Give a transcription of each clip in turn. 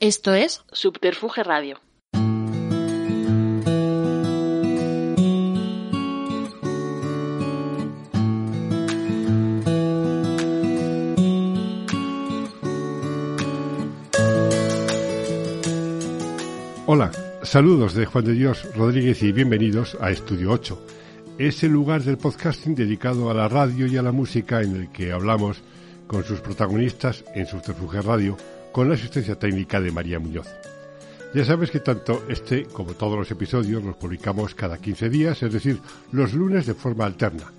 Esto es Subterfuge Radio. Hola, saludos de Juan de Dios Rodríguez y bienvenidos a Estudio 8. Es el lugar del podcasting dedicado a la radio y a la música en el que hablamos con sus protagonistas en Subterfuge Radio con la asistencia técnica de María Muñoz. Ya sabes que tanto este como todos los episodios los publicamos cada 15 días, es decir, los lunes de forma alterna.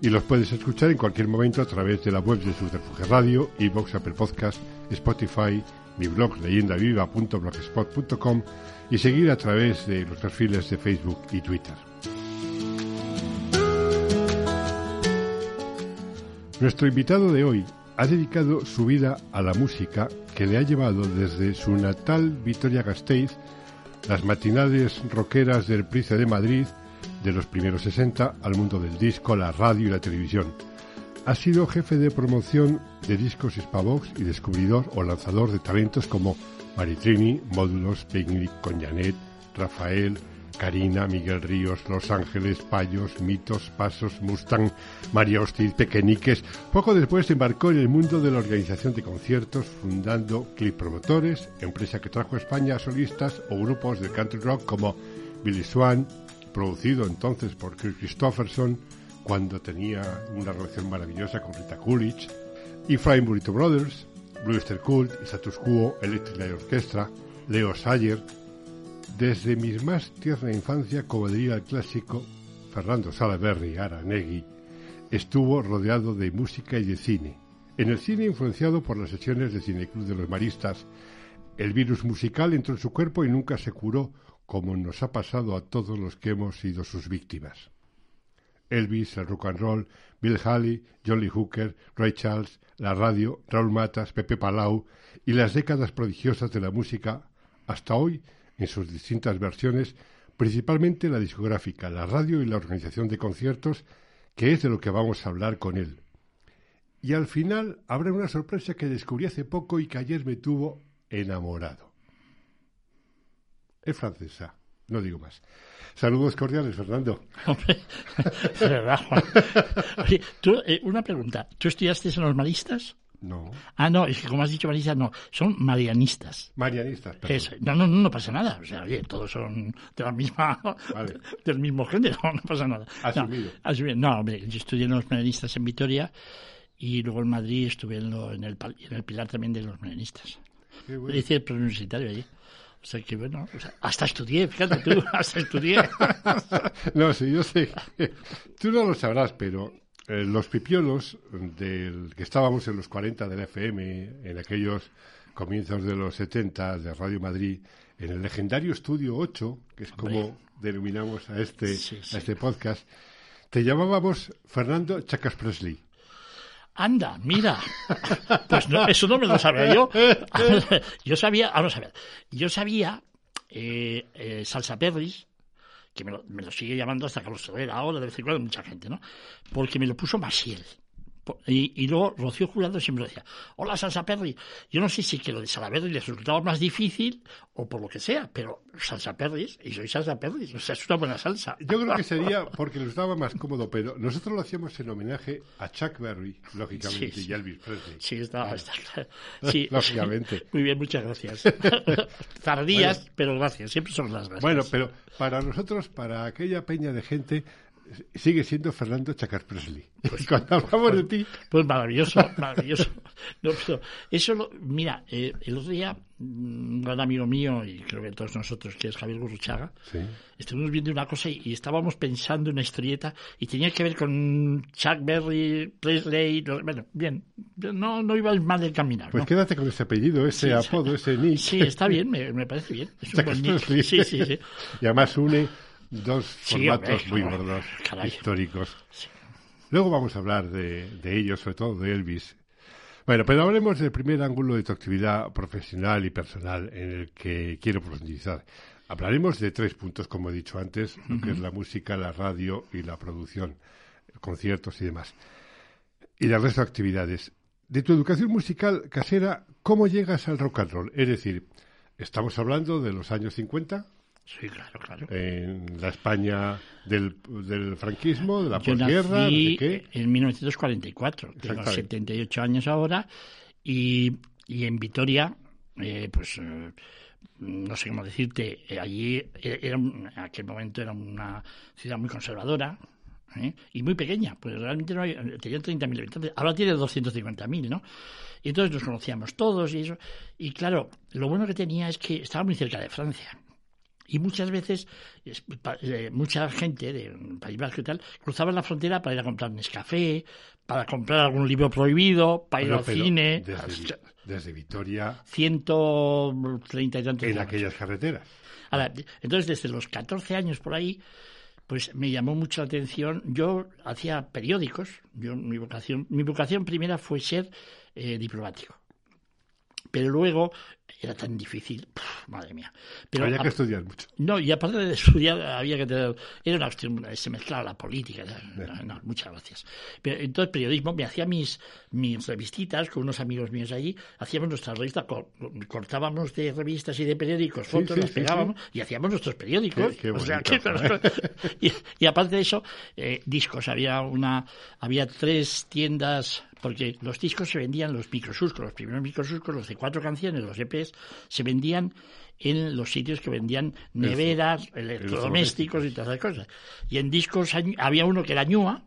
Y los puedes escuchar en cualquier momento a través de la web de Subterfuge Radio, iVoox, Apple Podcast, Spotify, mi blog leyendaviva.blogspot.com y seguir a través de los perfiles de Facebook y Twitter. Nuestro invitado de hoy ha dedicado su vida a la música que le ha llevado desde su natal Vitoria-Gasteiz, las matinales rockeras del Price de Madrid de los primeros 60 al mundo del disco, la radio y la televisión. Ha sido jefe de promoción de discos Hispavox y descubridor o lanzador de talentos como Maritrini, Módulos, Picnic con Janet, Rafael, Karina, Miguel Ríos, Los Ángeles, Payos, Mitos, Pasos, Mustang, María Hostil, Pequeñiques. Poco después se embarcó en el mundo de la organización de conciertos, fundando Clip Promotores, empresa que trajo a España solistas o grupos de country rock como Billy Swan, producido entonces por Chris Christopherson, cuando tenía una relación maravillosa con Rita Coolidge, y Flying Burrito Brothers, Brewster Cult, Status Quo, Electric Light Orchestra, Leo Sayer, desde mi más tierna infancia, como diría el clásico Fernando Salaverry Aranegui, estuvo rodeado de música y de cine. En el cine influenciado por las sesiones de Cineclub de los Maristas, el virus musical entró en su cuerpo y nunca se curó, como nos ha pasado a todos los que hemos sido sus víctimas. Elvis, el rock and roll, Bill Haley, John Lee Hooker, Ray Charles, la radio, Raúl Matas, Pepe Palau y las décadas prodigiosas de la música, hasta hoy en sus distintas versiones, principalmente la discográfica, la radio y la organización de conciertos, que es de lo que vamos a hablar con él. Y al final habrá una sorpresa que descubrí hace poco y que ayer me tuvo enamorado. Es francesa, no digo más. Saludos cordiales, Fernando. Hombre, eh, una pregunta. ¿Tú estudiaste? No. Ah, no, es que como has dicho maristas, no. Son marianistas. Marianistas, perdón. No, no, no, pasa nada. O sea, oye, todos son de la misma, Vale. del mismo género, no pasa nada. Asumido. No, asumido. No, hombre, yo estudié en los marianistas en Vitoria y luego en Madrid estuve en, lo- en, el, en el Pilar también de los marianistas. Qué bueno. Hice el preuniversitario allí. O sea que bueno, o sea, hasta estudié, fíjate tú, hasta estudié. No, sí, yo sé. Tú no lo sabrás, pero eh, los pipiolos del que estábamos en los 40 del FM, en aquellos comienzos de los 70 de Radio Madrid, en el legendario Estudio 8, que es como denominamos a este, Sí, sí. a este podcast, te llamábamos Fernando Chacas Presley. Anda, mira. Pues no, eso no me lo sabía yo. Yo sabía, vamos a ver, yo sabía eh, eh, Salsa Perris, que me lo, me lo sigue llamando hasta Carlos Herrera ahora, de vez en cuando mucha gente, ¿no? Porque me lo puso Masiel. Y, y luego Rocío Jurado siempre decía, hola Salsa Perry. Yo no sé si que lo de Salaberry les resultaba más difícil o por lo que sea, pero Salsa Perry, y soy Salsa Perry, o sea, es una buena salsa. Yo creo que sería porque nos daba más cómodo, pero nosotros lo hacíamos en homenaje a Chuck Berry, lógicamente, Sí, sí. y Elvis Presley. Sí, está, está. Sí, Lógicamente. Muy bien, muchas gracias. Tardías, pero gracias. Siempre son las gracias. Bueno, pero para nosotros, para aquella peña de gente, sigue siendo Fernando Chacas Presley. Y cuando hablamos de ti, Pues maravilloso, maravilloso. No, eso, lo- mira, eh, el otro día, mm, un gran amigo mío, y creo que todos nosotros, que es Javier Gurruchaga, Sí. estuvimos viendo una cosa y, y estábamos pensando en una historieta y tenía que ver con Chuck Berry, Presley, no- bueno, bien, no, no iba mal de caminar. pues ¿no? quédate con ese apellido, ese Sí, apodo, ese nick. Sí, está bien, me, me parece bien. Es un buen nick. Sí, sí, sí. Y además une dos Sí, formatos hombre, muy gordos, Caray. históricos. Luego vamos a hablar de, de ellos, sobre todo de Elvis. Bueno, pero hablemos del primer ángulo de tu actividad profesional y personal en el que quiero profundizar. Hablaremos de tres puntos, como he dicho antes, lo que es la música, la radio y la producción, conciertos y demás. Y del resto de actividades. de tu educación musical casera, ¿cómo llegas al rock and roll? Es decir, estamos hablando de los años 50. Sí, claro, claro. En la España del, del franquismo, de la Yo posguerra, nací ¿de qué? en 1944, tengo Exactamente. 78 años ahora, y, y en Vitoria, eh, pues eh, no sé cómo decirte, eh, allí eh, era, un- en aquel momento era una ciudad muy conservadora. ¿eh? Y muy pequeña, pues realmente no hay, tenía 30.000 habitantes, ahora tiene 250.000, ¿no? Y entonces nos conocíamos todos y eso. Y claro, lo bueno que tenía es que estaba muy cerca de Francia. Y muchas veces, eh, mucha gente de País Vasco y tal, cruzaba la frontera para ir a comprar Nescafé, para comprar algún libro prohibido, para ir al pero cine. Desde, desde Vitoria, 130 y tantos en aquellas carreteras. Ahora, entonces, desde los 14 años por ahí, pues me llamó mucho la atención. Yo hacía periódicos. Yo, mi, vocación, mi vocación primera fue ser eh, diplomático. Pero luego era tan difícil, Puf, madre mía. Pero Había a- que estudiar mucho. no, y aparte de estudiar, había que tener. Era una cuestión, se mezclaba la política. No, no, muchas gracias. Pero entonces, periodismo, me hacía mis, mis revistitas con unos amigos míos allí. Hacíamos nuestras revistas, co- cortábamos de revistas y de periódicos, fotos, sí, las sí, pegábamos y hacíamos nuestros periódicos. Qué- qué O sea, bonito, que- y, y aparte de eso, eh, discos. Había una, había tres tiendas porque los discos se vendían, los microsurcos, los primeros microsurcos, los de cuatro canciones, los EPs, se vendían en los sitios que vendían neveras, electrodomésticos y todas esas cosas. Y en discos había uno que era Ñua,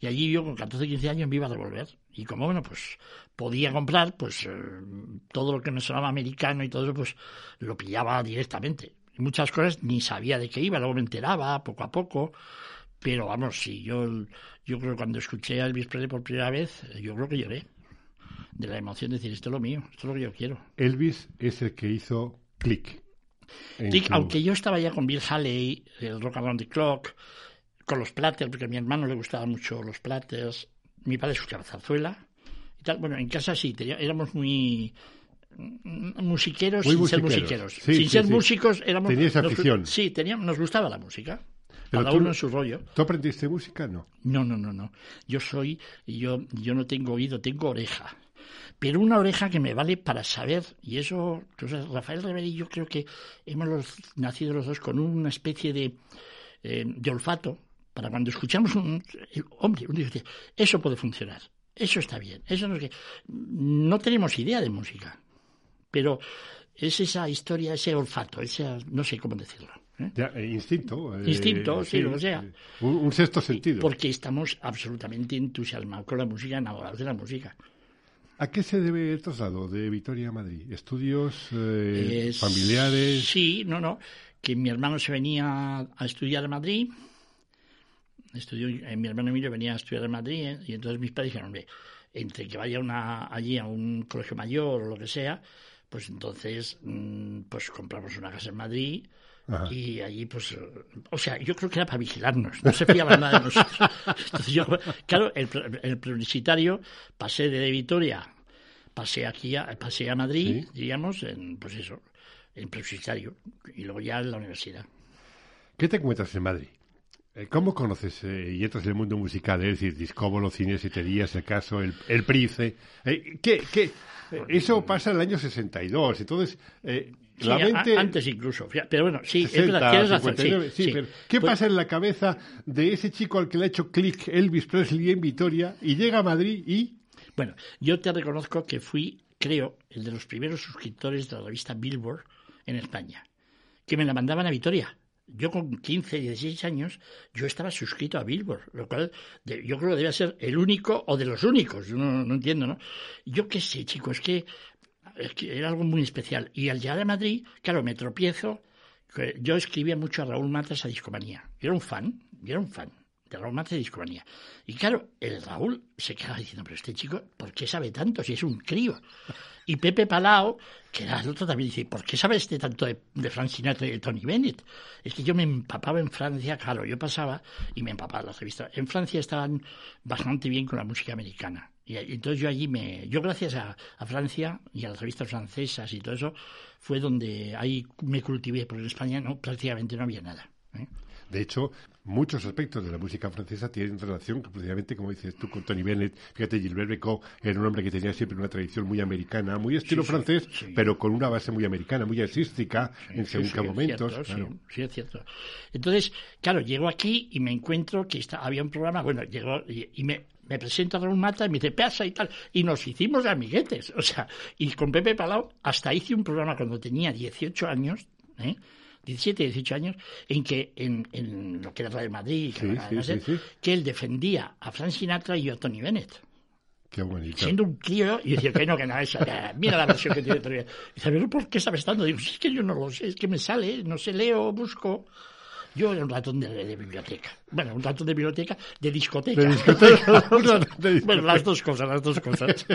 y allí yo con 14 15 años me iba a devolver. Y como, bueno, pues podía comprar, pues eh, todo lo que me sonaba americano y todo eso, pues lo pillaba directamente. Y muchas cosas ni sabía de qué iba, luego me enteraba poco a poco. Pero vamos, sí, yo, yo creo que cuando escuché a Elvis Presley por primera vez, yo creo que lloré. De la emoción de decir, esto es lo mío, esto es lo que yo quiero. Elvis es el que hizo click. tu- aunque yo estaba ya con Bill Haley, el Rock Around the Clock, con los Platters, porque a mi hermano le gustaban mucho los Platters, mi padre escuchaba zarzuela y tal. Bueno, en casa sí, éramos muy mm, musiqueros Muy sin ser musiqueros. Sí, sin sí, ser sí. músicos éramos... Tenías nos- afición. sí, teníamos, nos gustaba la música. Pero Cada tú- uno en su rollo. ¿Tú aprendiste música? No. No, no, no, no. Yo soy, yo, yo no tengo oído, tengo oreja. Pero una oreja que me vale para saber, y eso, entonces, Rafael Rever y yo creo que hemos los- nacido los dos con una especie de, eh, de olfato, para cuando escuchamos un, hombre, un dice, eso puede funcionar, eso está bien, eso no es que, no tenemos idea de música, pero es esa historia, ese olfato, ese, no sé cómo decirlo. ¿Eh? Eh, instinto. eh, Instinto, sí, lo que sea. eh, Un, un sexto sentido. Porque estamos absolutamente entusiasmados con la música, enamorados de la música. ¿A qué se debe el traslado de Vitoria a Madrid? ¿Estudios eh, Es- familiares? Sí, no, no. Que mi hermano se venía a estudiar a Madrid. Estudió, mi hermano Emilio venía a estudiar a Madrid y entonces mis padres dijeron, hombre, entre que vaya una, allí a un colegio mayor o lo que sea, pues entonces mm, pues compramos una casa en Madrid Ajá. y allí pues eh, o sea yo creo que era para vigilarnos no se fiaban nada de nosotros entonces yo claro el, el preuniversitario pasé de Vitoria pasé aquí a, pasé a Madrid Sí. diríamos en pues eso en preuniversitario y luego ya en la universidad ¿Qué te encuentras en Madrid? Eh, ¿Cómo conoces eh, y entras en el mundo musical? Es decir, Discóbolo, Cines, Eterías, El Caso, El, el Price. Eh, ¿qué, qué? Eh, Eso pasa en el año 62. Entonces, Sí, la a- antes incluso pero bueno sí 60, es verdad tienes razón sí, 59, sí, sí. pero ¿qué Pues- pasa en la cabeza de ese chico al que le ha hecho clic Elvis Presley en Vitoria y llega a Madrid y... Bueno, yo te reconozco que fui, creo, el de los primeros suscriptores de la revista Billboard en España, que me la mandaban a Vitoria. Yo con 15, 16 años, yo estaba suscrito a Billboard, lo cual de- yo creo que debe ser el único o de los únicos, yo no, no entiendo, ¿no? Yo qué sé, chicos, es que, es que era algo muy especial. Y al llegar a Madrid, claro, me tropiezo, yo escribía mucho a Raúl Matas a Discomanía. Yo era un fan, yo era un fan de Raúl Matas de Discomanía. Y claro, el Raúl se quedaba diciendo, pero este chico, ¿por qué sabe tanto si es un crío? Y Pepe Palao, que era el otro, también dice, ¿por qué sabe este tanto de, de Frank Sinatra y de Tony Bennett? Es que yo me empapaba en Francia, claro, yo pasaba y me empapaba las revistas. En Francia estaban bastante bien con la música americana. Y ahí- entonces yo allí me... Yo gracias a, a Francia y a las revistas francesas y todo eso, fue donde ahí me cultivé, porque en España no, prácticamente no había nada. ¿eh? De hecho, muchos aspectos de la música francesa tienen relación, precisamente, como dices tú, con Tony Bennett. Fíjate, Gilbert Becot era un hombre que tenía siempre una tradición muy americana, muy estilo francés, pero con una base muy americana, muy jazzística en según qué momentos. Sí, es cierto. Entonces, claro, llego aquí y me encuentro que está, había un programa, bueno, llegó y, me, me presento a Raúl Mata y me dice, pasa y tal. Y nos hicimos de amiguetes. O sea, y con Pepe Palau hasta hice un programa cuando tenía 18 años, ¿eh? 17, 18 años, en que en, en lo que era Radio Madrid, que, él defendía a Frank Sinatra y a Tony Bennett. Qué bonito. Siendo un tío, y decía que no, que nada, esa, mira la versión que tiene Tony Bennett. Y dice, ¿por qué sabes tanto? Digo, es que yo no lo sé, es que me sale, no sé, leo, busco. Yo era un ratón de, biblioteca. Bueno, un ratón de biblioteca, de discoteca. De discoteca. bueno, las dos cosas, las dos cosas.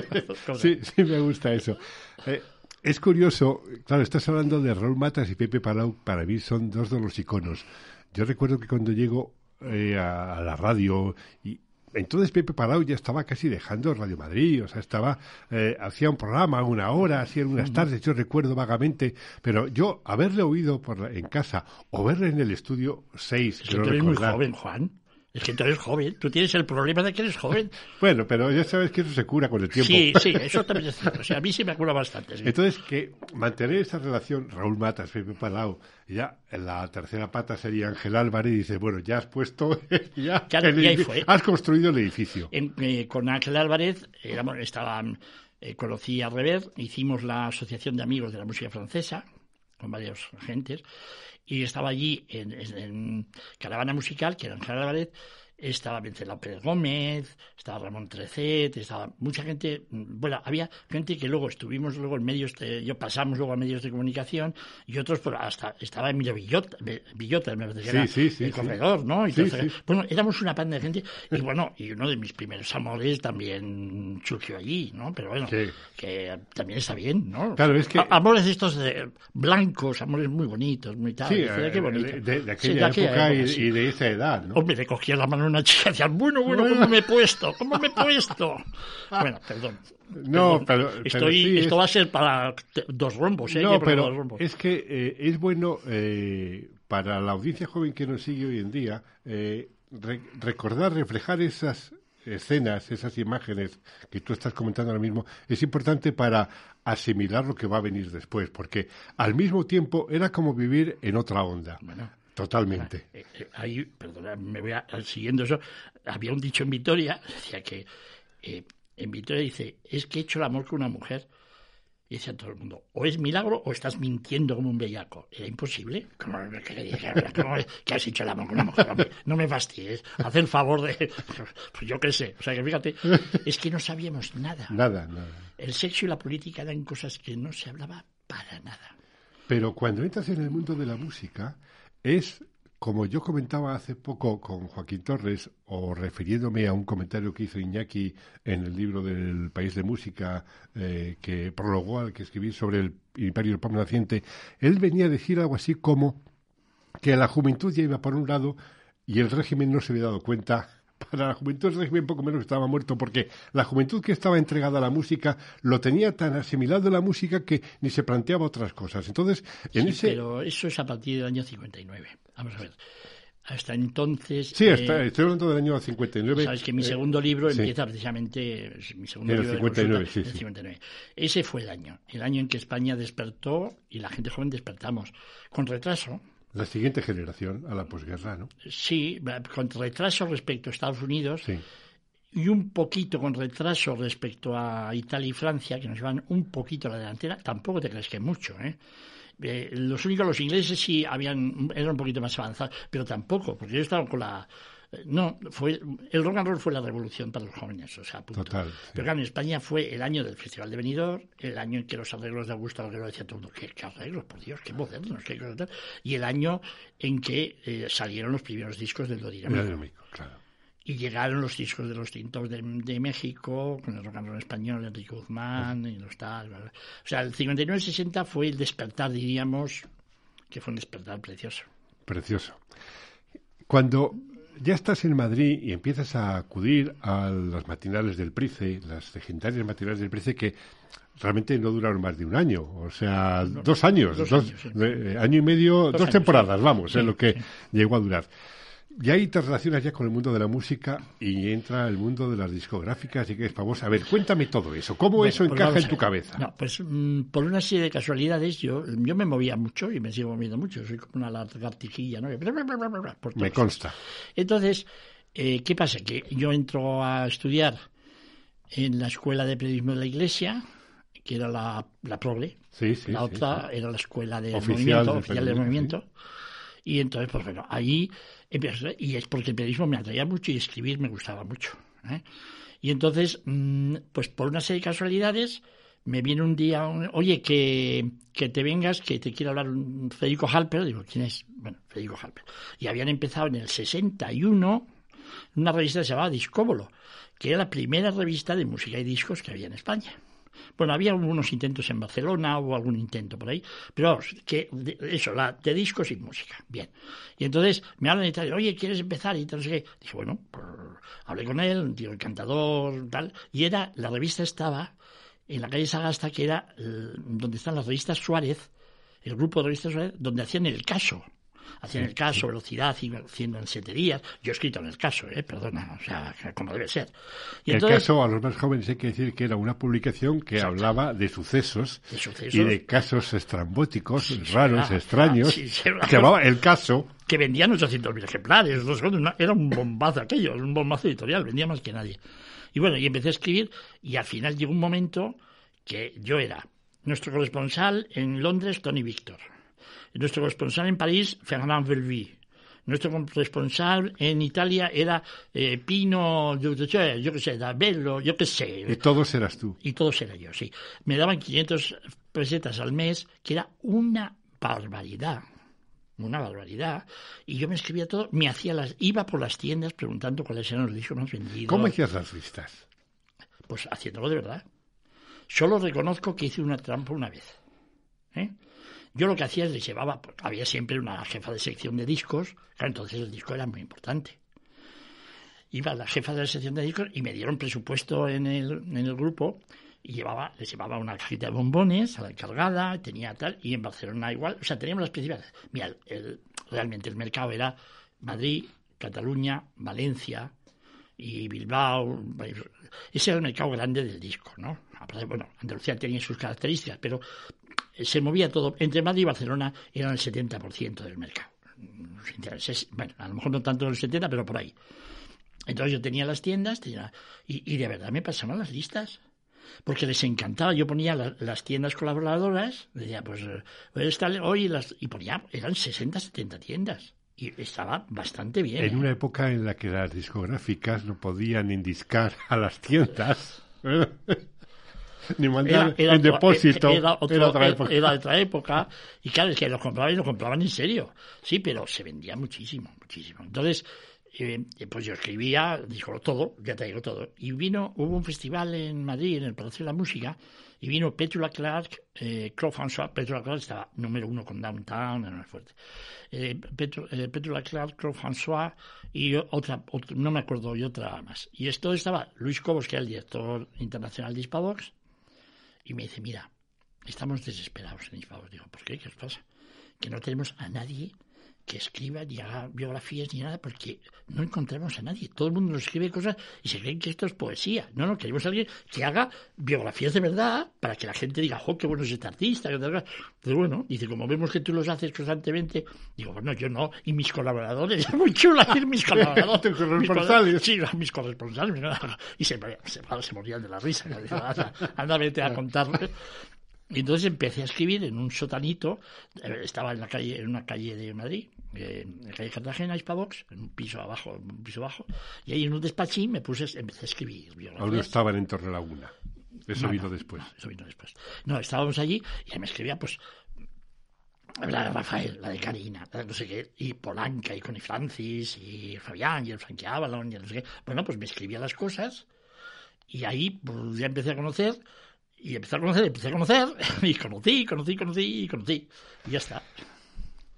Sí, sí, me gusta eso. Eh, es curioso, claro, estás hablando de Raúl Matas y Pepe Palau, para mí son dos de los iconos. Yo recuerdo que cuando llego eh, a, la radio y entonces Pepe Palau ya estaba casi dejando Radio Madrid, o sea, estaba, eh, hacía un programa una hora, hacía unas tardes, yo recuerdo vagamente, pero yo haberle oído por en casa o verle en el estudio seis, eres muy joven, Juan. Es que tú eres joven, tú tienes el problema de que eres joven. bueno, pero ya sabes que eso se cura con el tiempo. Sí, sí, eso también es cierto. O sea, a mí se me cura bastante. Entonces, que mantener esa relación, Raúl Matas, Pepe Palau, ya en la tercera pata sería Ángel Álvarez, y dice, bueno, ya has puesto, ya, has construido el edificio. Eh, con Ángel Álvarez, éramos, estaba, eh, conocí a Rever, hicimos la Asociación de Amigos de la Música Francesa, con varios agentes, y estaba allí en, en, Caravana Musical, que era en Álvarez, estaba Vencelao Pérez Gómez, estaba Ramón Trecet, estaba mucha gente, bueno, había gente que luego estuvimos luego en medios, de, yo pasamos luego a medios de comunicación y otros por hasta estaba Emilio Villota, Villota me parece sí, sí, el corredor, ¿no? bueno, éramos una panda de gente y bueno, y uno de mis primeros amores también surgió allí, ¿no? Pero bueno, que también está bien, ¿no? Claro, es que... amores estos de blancos, amores muy bonitos, muy tal, sí, qué bonito. De, aquella, época, y, de esa edad, ¿no? Hombre, le cogía la mano una chica decía, bueno, bueno, ¿cómo me he puesto? ¿Cómo me he puesto? Bueno, perdón. No, pero, Estoy, esto va a ser para dos rombos, ¿eh? No, pero es que eh, es bueno eh, para la audiencia joven que nos sigue hoy en día eh, recordar, reflejar esas escenas, esas imágenes que tú estás comentando ahora mismo, es importante para asimilar lo que va a venir después, porque al mismo tiempo era como vivir en otra onda. Bueno, Totalmente. Eh, eh, ahí, perdona, me voy a, siguiendo eso. Había un dicho en Vitoria, decía que eh, en Vitoria dice, es que he hecho el amor con una mujer. Y decía todo el mundo, o es milagro o estás mintiendo como un bellaco. Era imposible. ¿Cómo, que, has hecho el amor con una mujer? no me fastidies. Haz el favor de... Pues yo qué sé. O sea que fíjate, es que no sabíamos nada. Nada, nada. El sexo y la política eran cosas que no se hablaba para nada. Pero cuando entras en el mundo de la música, es, como yo comentaba hace poco con Joaquín Torres, o refiriéndome a un comentario que hizo Iñaki en el libro del País de Música eh, que prologó al que escribí sobre el Imperio del Pop naciente, él venía a decir algo así como que la juventud ya iba por un lado y el régimen no se había dado cuenta para la juventud el régimen poco menos estaba muerto porque la juventud que estaba entregada a la música lo tenía tan asimilado a la música que ni se planteaba otras cosas. Entonces, en ese... pero eso es a partir del año 59. Vamos a ver. Hasta entonces. Sí, eh, estoy hablando del año 59. Sabes que mi eh, segundo libro empieza precisamente. Mi segundo el libro 59, sí, 59. Ese fue el año. El año en que España despertó y la gente joven despertamos. Con retraso, la siguiente generación a la posguerra, ¿no? Sí, con retraso respecto a Estados Unidos y un poquito con retraso respecto a Italia y Francia, que nos llevan un poquito a la delantera. Tampoco te crees que mucho, ¿eh? eh los únicos, los ingleses sí habían, eran un poquito más avanzados, pero tampoco, porque ellos estaban con la, no, fue el rock and roll fue la revolución para los jóvenes, o sea, Total, Pero claro, en España fue el año del Festival de Benidorm, el año en que los arreglos de Augusto Alguero decía todo el mundo, ¿qué, arreglos, por Dios, qué modernos, qué cosas tal, y el año en que eh, salieron los primeros discos del Dodinámico. Claro. Y llegaron los discos de los tintos de, México, con el rock and roll español, Enrique Guzmán, y los tal. O sea, el 59-60 fue el despertar, diríamos, que fue un despertar precioso. Precioso. Cuando ya estás en Madrid y empiezas a acudir a las matinales del Price, las legendarias matinales del Price que realmente no duraron más de un año, o sea, dos años, dos, eh, año y medio, dos, temporadas, vamos, es lo que llegó a durar. Y ahí te relacionas ya con el mundo de la música y entra el mundo de las discográficas y que es famosa. A ver, cuéntame todo eso. ¿Cómo eso pues encaja en tu cabeza? No, pues mm, por una serie de casualidades yo, yo me movía mucho y me sigo moviendo mucho. Soy como una lagartijilla, ¿no? me consta. Entonces, eh, ¿qué pasa? Que yo entro a estudiar en la Escuela de Periodismo de la Iglesia, que era la, la Progle. Sí, sí, la otra era la Escuela de Movimiento, oficial del Movimiento. Y entonces, pues bueno, ahí y es porque el periodismo me atraía mucho y escribir me gustaba mucho. ¿eh? Y entonces, mm, pues por una serie de casualidades, me viene un día, oye, que, que, te vengas, que te quiero hablar un Federico Halper. Digo, ¿quién es? Bueno, Federico Halper. Y habían empezado en el 61 una revista que se llamaba Discóbolo, que era la primera revista de música y discos que había en España. Bueno, había algunos intentos en Barcelona, o algún intento por ahí, pero que eso, la de discos y música. Bien. Y entonces me hablan y tal, oye, ¿quieres empezar? Y entonces dije, bueno, pues, hablé con él, un tío encantador, tal, y era, la revista estaba en la calle Sagasta, que era donde están las revistas Suárez, el grupo de revistas Suárez, donde hacían el caso hacían el caso, velocidad, haciendo días. Yo he escrito en el caso, ¿eh? perdona, o sea, como debe ser. Y el caso, a los más jóvenes hay que decir que era una publicación que hablaba de sucesos, y de casos estrambóticos, raros, extraños, que llamaba El Caso. Que vendían 800.000 ejemplares, era un bombazo aquello, un bombazo editorial, vendía más que nadie. Y bueno, y empecé a escribir y al final llegó un momento que yo era nuestro corresponsal en Londres, Tony Víctor nuestro corresponsal en París, Fernand Velvy. Nuestro corresponsal en Italia era eh, Pino, yo, qué sé, Dabello, yo qué sé. Y todos eras tú. Y todos era yo, sí. Me daban 500 pesetas al mes, que era una barbaridad una barbaridad. Y yo me escribía todo, me hacía las, iba por las tiendas preguntando cuáles eran los discos más vendidos. ¿Cómo hacías las listas? Pues haciéndolo de verdad. Solo reconozco que hice una trampa una vez. ¿eh? Yo lo que hacía es le llevaba, pues, había siempre una jefa de sección de discos, claro, entonces el disco era muy importante. Iba la jefa de la sección de discos y me dieron presupuesto en el, en el grupo y llevaba, les llevaba una cajita de bombones a la encargada, tenía tal, y en Barcelona igual, o sea, teníamos las principales. Mira, el, realmente el mercado era Madrid, Cataluña, Valencia y Bilbao. Ese era el mercado grande del disco, ¿no? Bueno, Andalucía tenía sus características, pero se movía todo. Entre Madrid y Barcelona eran el 70% del mercado. Bueno, a lo mejor no tanto el 70, pero por ahí. Entonces yo tenía las tiendas tenía, y, de verdad me pasaban las listas. Porque les encantaba. Yo ponía las tiendas colaboradoras, decía, pues, pues hoy las. Y ponía, eran 60, 70 tiendas. Y estaba bastante bien. En ¿eh? una época en la que las discográficas no podían indiscar a las tiendas. ni mandar era, en depósito. Era, otra época. era, otra época. Y claro, es que los compraban y los compraban en serio. Sí, pero se vendía muchísimo, muchísimo. Entonces, eh, pues yo escribía, dijo todo, ya te digo todo. Y vino, hubo un festival en Madrid, en el Palacio de la Música, y vino Petula Clark, eh, Claude François, Petula Clark estaba número uno con Downtown, era muy fuerte. Eh, eh, Petula Clark, Claude François y otra, no me acuerdo, y otra más. Y esto estaba Luis Cobos, que era el director internacional de Hispavox, y me dice, mira, estamos desesperados en. Digo, ¿por qué? ¿Qué os pasa? Que no tenemos a nadie que escriba ni haga biografías ni nada, porque no encontramos a nadie. Todo el mundo nos escribe cosas y se creen que esto es poesía. No, no, queremos a alguien que haga biografías de verdad para que la gente diga, ¡jo, qué bueno es este artista! Pero bueno, dice, como vemos que tú los haces constantemente, digo, bueno, yo no, y mis colaboradores, es muy chulo decir mis colaboradores. corresponsales. Sí, mis corresponsales. Y se, se, se, morían de la risa. Anda, anda, vete a contarle. Y entonces empecé a escribir en un sotanito, eh, estaba en la calle, en una calle de Madrid, eh, en la calle Cartagena, Hispavox, en un piso abajo, un piso bajo, y ahí en un despachín me puse, empecé a escribir. Aún estaban en Torre Laguna. Eso vino después. No, eso vino después. No, estábamos allí y me escribía, pues, la de Rafael, la de Karina, no sé qué, y Polanca, y Connie Francis, y Fabián, y el Frankie Avalon, y no sé qué. Bueno, pues me escribía las cosas y ahí pues, ya empecé a conocer y empecé a conocer, empecé a conocer, y conocí, conocí, conocí, y conocí. Y ya está.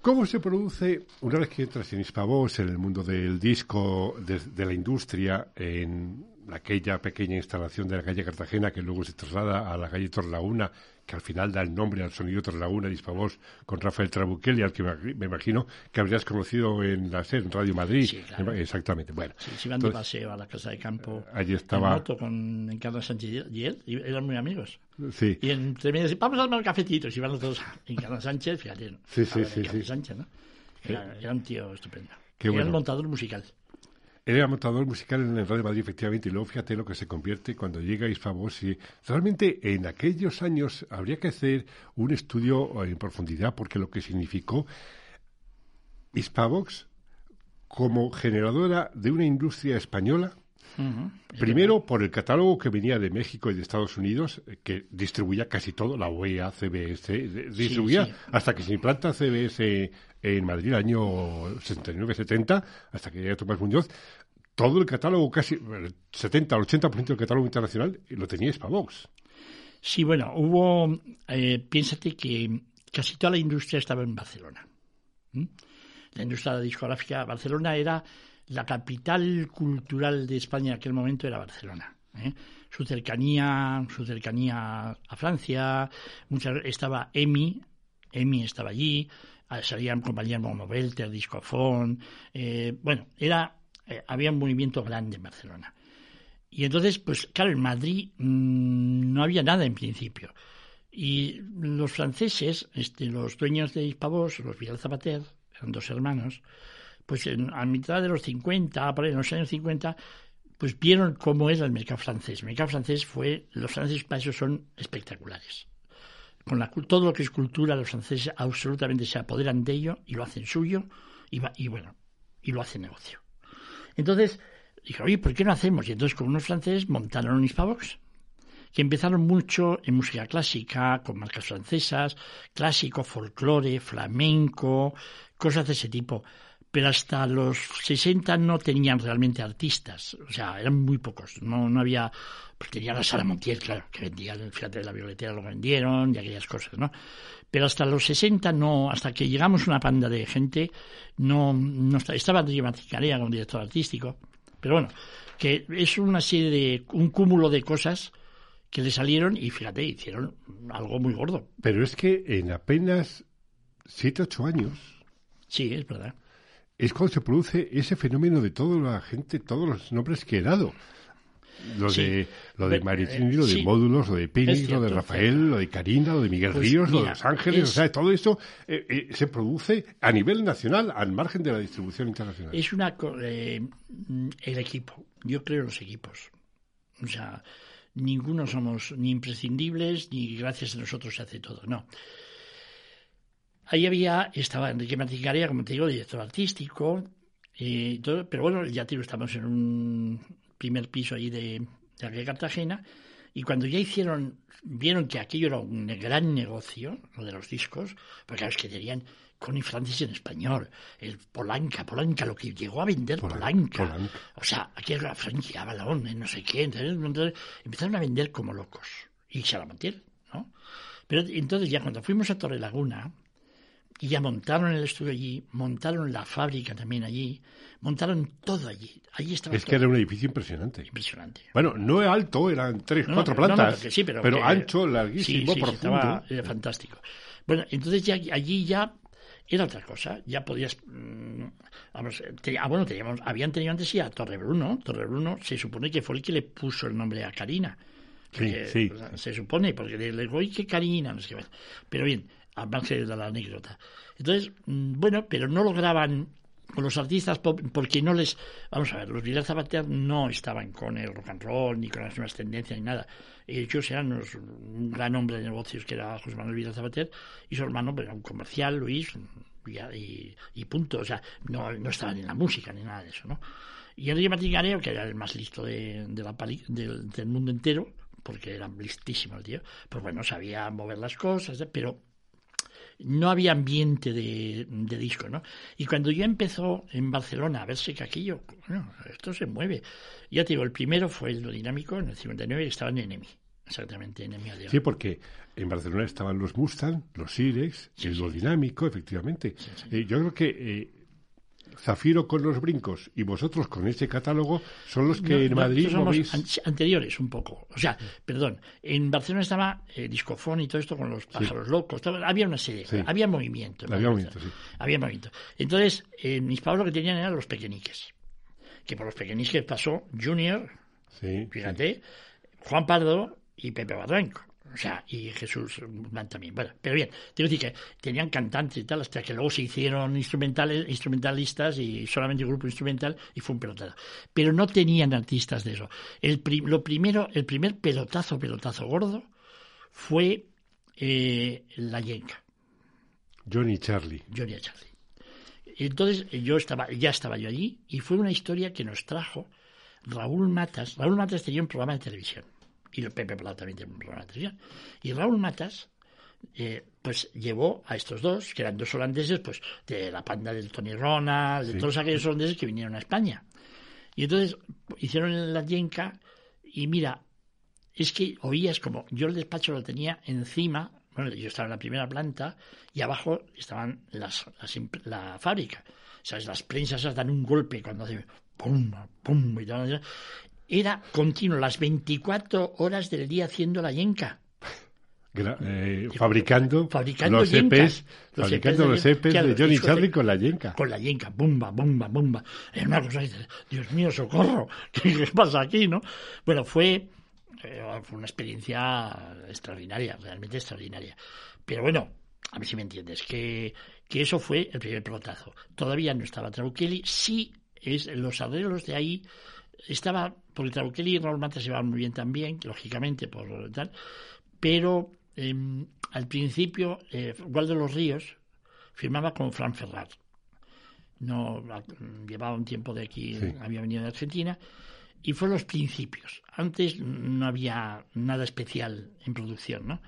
¿Cómo se produce, una vez que entras en Hispavox, en el mundo del disco, de, la industria, en aquella pequeña instalación de la calle Cartagena que luego se traslada a la calle Torlauna, que al final da el nombre al sonido Torlauna de Hispavox, con Rafael Trabuquelli, al que me, imagino que habrías conocido en la SER, en Radio Madrid. Sí, claro. Exactamente, bueno. Sí, se iban de paseo a la casa de campo. Allí estaba... En moto con Carlos Sánchez y él, y eran muy amigos. Sí. Y entre medio, vamos a tomar cafetitos, y van los dos. Y Carlos Sánchez, fíjate. Sí, sí, sí. sí. Sánchez, ¿no? Era, era, un tío estupendo. Qué era bueno. el montador musical. Era montador musical en el Radio Madrid, efectivamente, y luego fíjate lo que se convierte cuando llega Isfavos. Y realmente en aquellos años habría que hacer un estudio en profundidad, porque lo que significó Hispavox como generadora de una industria española, Uh -huh. Primero, por el catálogo que venía de México y de Estados Unidos, que distribuía casi todo, la OEA, CBS, distribuía sí, sí. hasta que se implanta CBS en Madrid, el año 69-70, hasta que llega Tomás Muñoz, todo el catálogo, casi el 70 al 80% del catálogo internacional, lo tenía Spavox. Sí, bueno, hubo, eh, piénsate que casi toda la industria estaba en Barcelona. ¿Mm? La industria discográfica, Barcelona era la capital cultural de España en aquel momento era Barcelona. ¿eh? Su cercanía, su cercanía a Francia, muchas, estaba EMI, EMI estaba allí, salían compañías como Belter, Discofón, eh, bueno, era, eh, había un movimiento grande en Barcelona. Y entonces, pues claro, en Madrid mmm, no había nada en principio. Y los franceses, este, los dueños de Hispavos, los Vidal Zapater, eran dos hermanos, pues en, a mitad de los 50, por ahí, en los años 50, pues vieron cómo era el mercado francés. El mercado francés fue, los franceses para eso son espectaculares. Con la, todo lo que es cultura, los franceses absolutamente se apoderan de ello y lo hacen suyo y, bueno, y lo hacen negocio. Entonces, dije, oye, ¿por qué no hacemos? Y entonces con unos franceses montaron un Hispavox, que empezaron mucho en música clásica, con marcas francesas, clásico, folclore, flamenco, cosas de ese tipo pero hasta los 60 no tenían realmente artistas, o sea, eran muy pocos, no, no había, pues tenían a Sara Montiel, claro, que vendían Fíjate la Violetera, lo vendieron y aquellas cosas, ¿no? Pero hasta los 60 no, hasta que llegamos una panda de gente, no, no estaba Maticarea como director artístico, pero bueno, que es una serie de, un cúmulo de cosas que le salieron y fíjate, hicieron algo muy gordo. Pero es que en apenas 7, 8 años. Sí, es verdad es cuando se produce ese fenómeno de toda la gente, todos los nombres que he dado. Lo sí, de lo de Maritini, eh, lo de sí, Módulos, lo de cierto, lo de Rafael, lo de Karina, lo de Miguel pues Ríos, mira, lo de Los Ángeles, es, o sea, todo esto eh, eh, se produce a nivel nacional, al margen de la distribución internacional. Es una eh, el equipo, yo creo los equipos. O sea, ninguno somos ni imprescindibles ni gracias a nosotros se hace todo, no. Ahí había, estaba Enrique Maticaria, como te digo, director artístico, todo, pero bueno, ya te digo, estamos en un primer piso ahí de, de aquella Cartagena, y cuando ya hicieron, vieron que aquello era un gran negocio, lo de los discos, porque claro, es que tenían con Francis en español, el Polanca, Polanca, lo que llegó a vender Polanca. Polanca. O sea, aquí era Frankie Avalon, no sé qué, entonces, entonces, empezaron a vender como locos, y se la mantieron, ¿no? Pero entonces ya cuando fuimos a Torre Laguna, y ya montaron el estudio allí, montaron la fábrica también allí, montaron todo allí. Allí estaba es todo. que era un edificio impresionante. Impresionante. Bueno, no alto, eran tres, No, cuatro no, no, plantas, porque sí, pero, pero que- ancho, larguísimo, sí, sí, profundo. estaba- era fantástico. Bueno, entonces ya allí ya era otra cosa. Ya podías. mm, vamos, te- ah, bueno, teníamos, habían tenido antes sí a Torrebruno. Torrebruno se supone que fue el que le puso el nombre a Karina. Sí, sí. se supone, porque le digo, qué Karina, no sé qué más. Pero bien, al margen de la anécdota. Entonces, mm, bueno, pero no lograban con los artistas pop porque no les vamos a ver los Vidal Zapater no estaban con el rock and roll ni con las nuevas tendencias ni nada. Ellos eran unos- un gran hombre de negocios que era José Manuel Vidal Zapater y su hermano pues, era un comercial Luis y, y- punto. O sea no, no estaban en la música ni nada de eso no y Enrique Martín Gareo que era el más listo de, de la pali- del, mundo entero porque era listísimo el tío pues bueno sabía mover las cosas pero no había ambiente de, de disco, ¿no? Y cuando ya empezó en Barcelona a verse que aquello, bueno, esto se mueve. Ya te digo, el primero fue el dinámico en el 59 y estaban en EMI. exactamente, en. Sí, porque en Barcelona estaban los Mustang, los Irex, el Duodinámico, efectivamente. Eh, yo creo que eh, Zafiro con los brincos y vosotros con ese catálogo son los que en Madrid somos anteriores un poco. O sea, perdón, en Barcelona estaba eh, Discofón y todo esto con los pájaros locos. había una serie, había movimiento. Había movimiento, sí. Había movimiento. Entonces, mis padres lo que tenían eran los pequeñiques. Que por los pequeñiques pasó Junior, fíjate, Juan Pardo y Pepe Barranco. O sea, y Jesús también. Bueno, pero bien, tengo que decir que tenían cantantes y tal, hasta que luego se hicieron instrumentales, instrumentalistas y solamente grupo instrumental y fue un pelotazo. Pero no tenían artistas de eso. El lo primero, el primer pelotazo, pelotazo gordo fue eh, La Yenca. Johnny Charlie. Johnny Charlie. Entonces yo estaba, ya estaba yo allí y fue una historia que nos trajo Raúl Matas. Raúl Matas tenía un programa de televisión y Pepe Plata también tiene un programa de televisión. Y Raúl Matas, eh, pues llevó a estos dos, que eran dos holandeses, pues de la panda del Tony Ronald, de todos aquellos holandeses que vinieron a España. Y entonces hicieron la yenca y mira, es que oías como yo el despacho lo tenía encima, bueno, yo estaba en la primera planta y abajo estaban las, la fábrica. ¿Sabes? Las prensas dan un golpe cuando hace pum, pum, y tal, era continuo, las 24 horas del día haciendo la yenca. Eh, fabricando, los EPs, fabricando los EPs de Johnny Charlie con la yenca. Con la yenca, bomba, bomba, bomba. Era una cosa, Dios mío, socorro, ¿qué, pasa aquí, no? Bueno, fue, eh, fue una experiencia extraordinaria, realmente extraordinaria. Pero bueno, a ver si me entiendes, que, que eso fue el primer pelotazo. Todavía no estaba Trabuchelli, sí es los arreglos de ahí estaba, porque Trabuchelli y Raúl Matas se iban muy bien también, lógicamente, por tal, pero em, al principio, eh, de los Ríos firmaba con Fran Ferrar. No, llevaba un tiempo de aquí, había venido de Argentina, y fue los principios. Antes no había nada especial en producción, ¿no?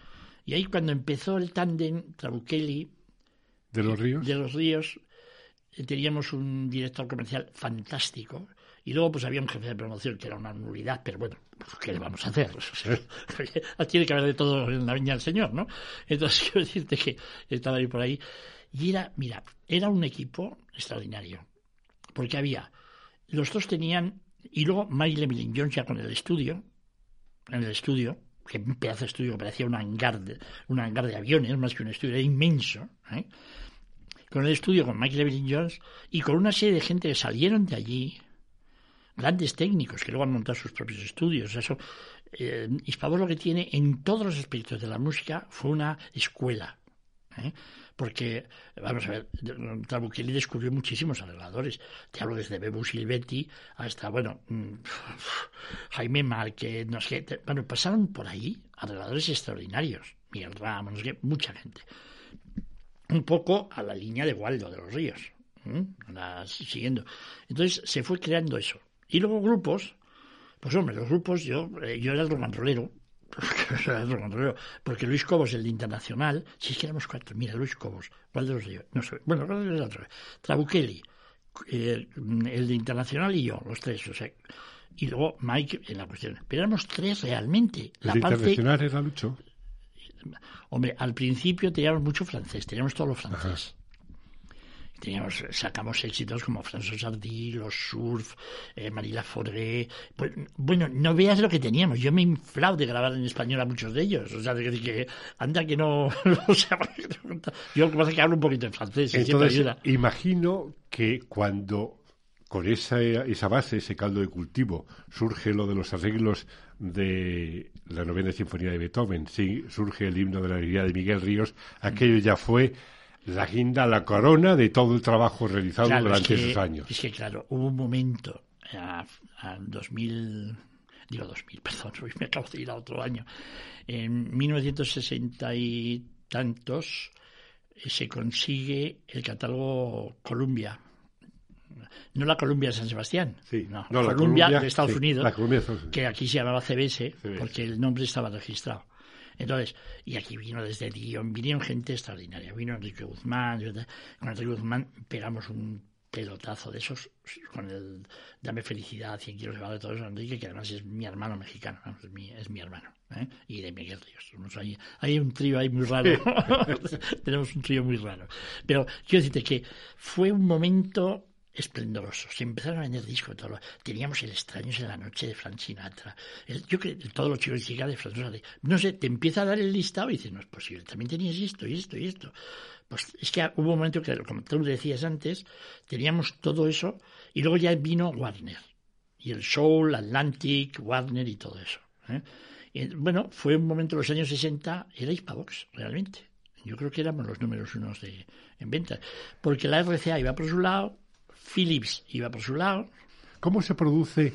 Y ahí cuando empezó el tándem Trabuchelli... ¿De los Ríos? De los Ríos, eh, teníamos un director comercial fantástico, y luego pues había un jefe de promoción que era una nulidad, pero bueno, pues, ¿qué le vamos a hacer? tiene que haber de todo en la viña del Señor, ¿no? Entonces quiero decirte que estaba ahí por ahí. Y era, mira, era un equipo extraordinario. Porque había, los dos tenían, y luego Mike Emily Jones ya con el estudio, en el estudio, que un pedazo de estudio que parecía un hangar de, un hangar de aviones, más que un estudio, era inmenso, ¿eh? con el estudio con Mike Levin Jones y con una serie de gente que salieron de allí, grandes técnicos que luego han montado sus propios estudios. Eso, eh, lo que tiene en todos los aspectos de la música fue una escuela. ¿eh? Porque, vamos a ver, Trabuchelli descubrió muchísimos arregladores. Te hablo desde Bebu Silvetti hasta, bueno, mm, Jaime Márquez, no sé qué. Bueno, pasaron por ahí arregladores extraordinarios. Miguel Ramos, no sé qué, mucha gente. Un poco a la línea de Waldo de los Ríos. siguiendo. Entonces se fue creando eso. Y luego grupos, pues hombre, los grupos, yo, eh, yo era el romanrolero, porque Luis Cobos, el de Internacional, si es que éramos cuatro, mira, Luis Cobos, ¿cuál de los de No sé, bueno, ¿cuál de los otros? Trabuchelli, eh, el de Internacional y yo, los tres, o sea, y luego Mike en la cuestión. Pero éramos tres realmente. La ¿El parte, Internacional era Lucho? Hombre, al principio teníamos mucho francés, teníamos todos los francés teníamos, sacamos éxitos como François Sardy, Los Surf, eh, Marila Foré. Pues, bueno, no veas lo que teníamos. Yo me he inflado de grabar en español a muchos de ellos. O sea, de que, anda que no. yo lo que pasa es que hablo un poquito en francés. Entonces, imagino que cuando con esa, esa base, ese caldo de cultivo, surge lo de los arreglos de la novena sinfonía de Beethoven, sí, surge el himno de la alegría de Miguel Ríos, aquello ya fue la guinda, la corona de todo el trabajo realizado durante esos años. Es que, claro, hubo un momento, en 2000, digo 2000, perdón, me acabo de ir a otro año, en 1960 y tantos eh, se consigue el catálogo Columbia. No la Columbia de San Sebastián, no, la Columbia, de Estados Unidos, que aquí se llamaba CBS, porque el nombre estaba registrado. Entonces, y aquí vino desde Dion, vinieron gente extraordinaria. Vino Enrique Guzmán, con Enrique Guzmán pegamos un pelotazo de esos con el Dame Felicidad, 100 kilos de valor de todo eso, Enrique, que además es mi hermano mexicano, es, mi, es mi hermano, ¿eh? y de Miguel Ríos. Hay, hay un trío ahí muy raro, tenemos un trío muy raro. Pero quiero decirte que fue un momento esplendoroso. Se empezaron a vender discos. Teníamos el Extraños en la Noche de Frank Sinatra. yo creo todos los chicos de Frank Sinatra. No sé, te empieza a dar el listado y dices, no es posible, también tenías esto y esto y esto. Pues es que hubo un momento que, como tú decías antes, teníamos todo eso y luego ya vino Warner. Y el Soul, Atlantic, Warner y todo eso. ¿eh? bueno, fue un momento, los años 60, era Hispavox, realmente. Yo creo que éramos los números unos de, en venta. Porque la RCA iba por su lado, Philips iba por su lado. ¿Cómo se produce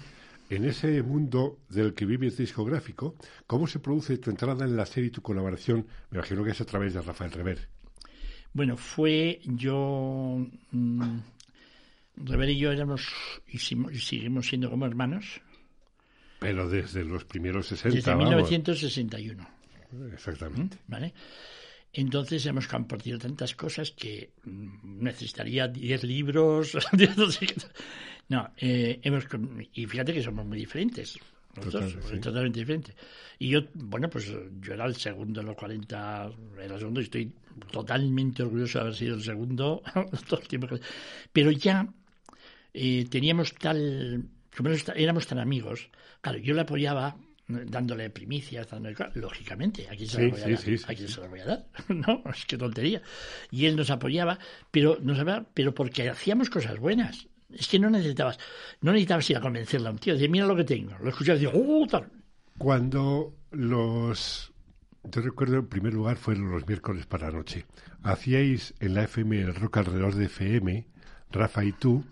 en ese mundo del que vives discográfico, cómo se produce tu entrada en la serie y tu colaboración? Me imagino que es a través de Rafael Rever. Bueno, fue yo. Mm, Rever y yo éramos y seguimos siendo como hermanos. Pero desde los primeros 60. Desde 1961. Exactamente. ¿Mm? ¿Vale? Entonces hemos compartido tantas cosas que mm, necesitaría 10 libros. no, eh, hemos, y fíjate que somos muy diferentes. Nosotros, totalmente diferentes. Y yo, bueno, pues yo era el segundo en los 40, era el segundo y estoy totalmente orgulloso de haber sido el segundo todo el tiempo. Pero ya eh, teníamos tal, éramos tan amigos, claro, yo le apoyaba dándole primicias, dándole, lógicamente, aquí se, lo voy a dar, aquí se lo voy a dar, no, es que tontería. Y él nos apoyaba, pero nos apoyaba, pero porque hacíamos cosas buenas. Es que no necesitabas, no necesitabas ir a convencerle a un tío, decir, mira lo que tengo. Lo escuchaba y decía, ¡oh, tal! Cuando los yo recuerdo en primer lugar fueron los miércoles para la noche. Hacíais en la FM el rock alrededor de FM, Rafa y tú.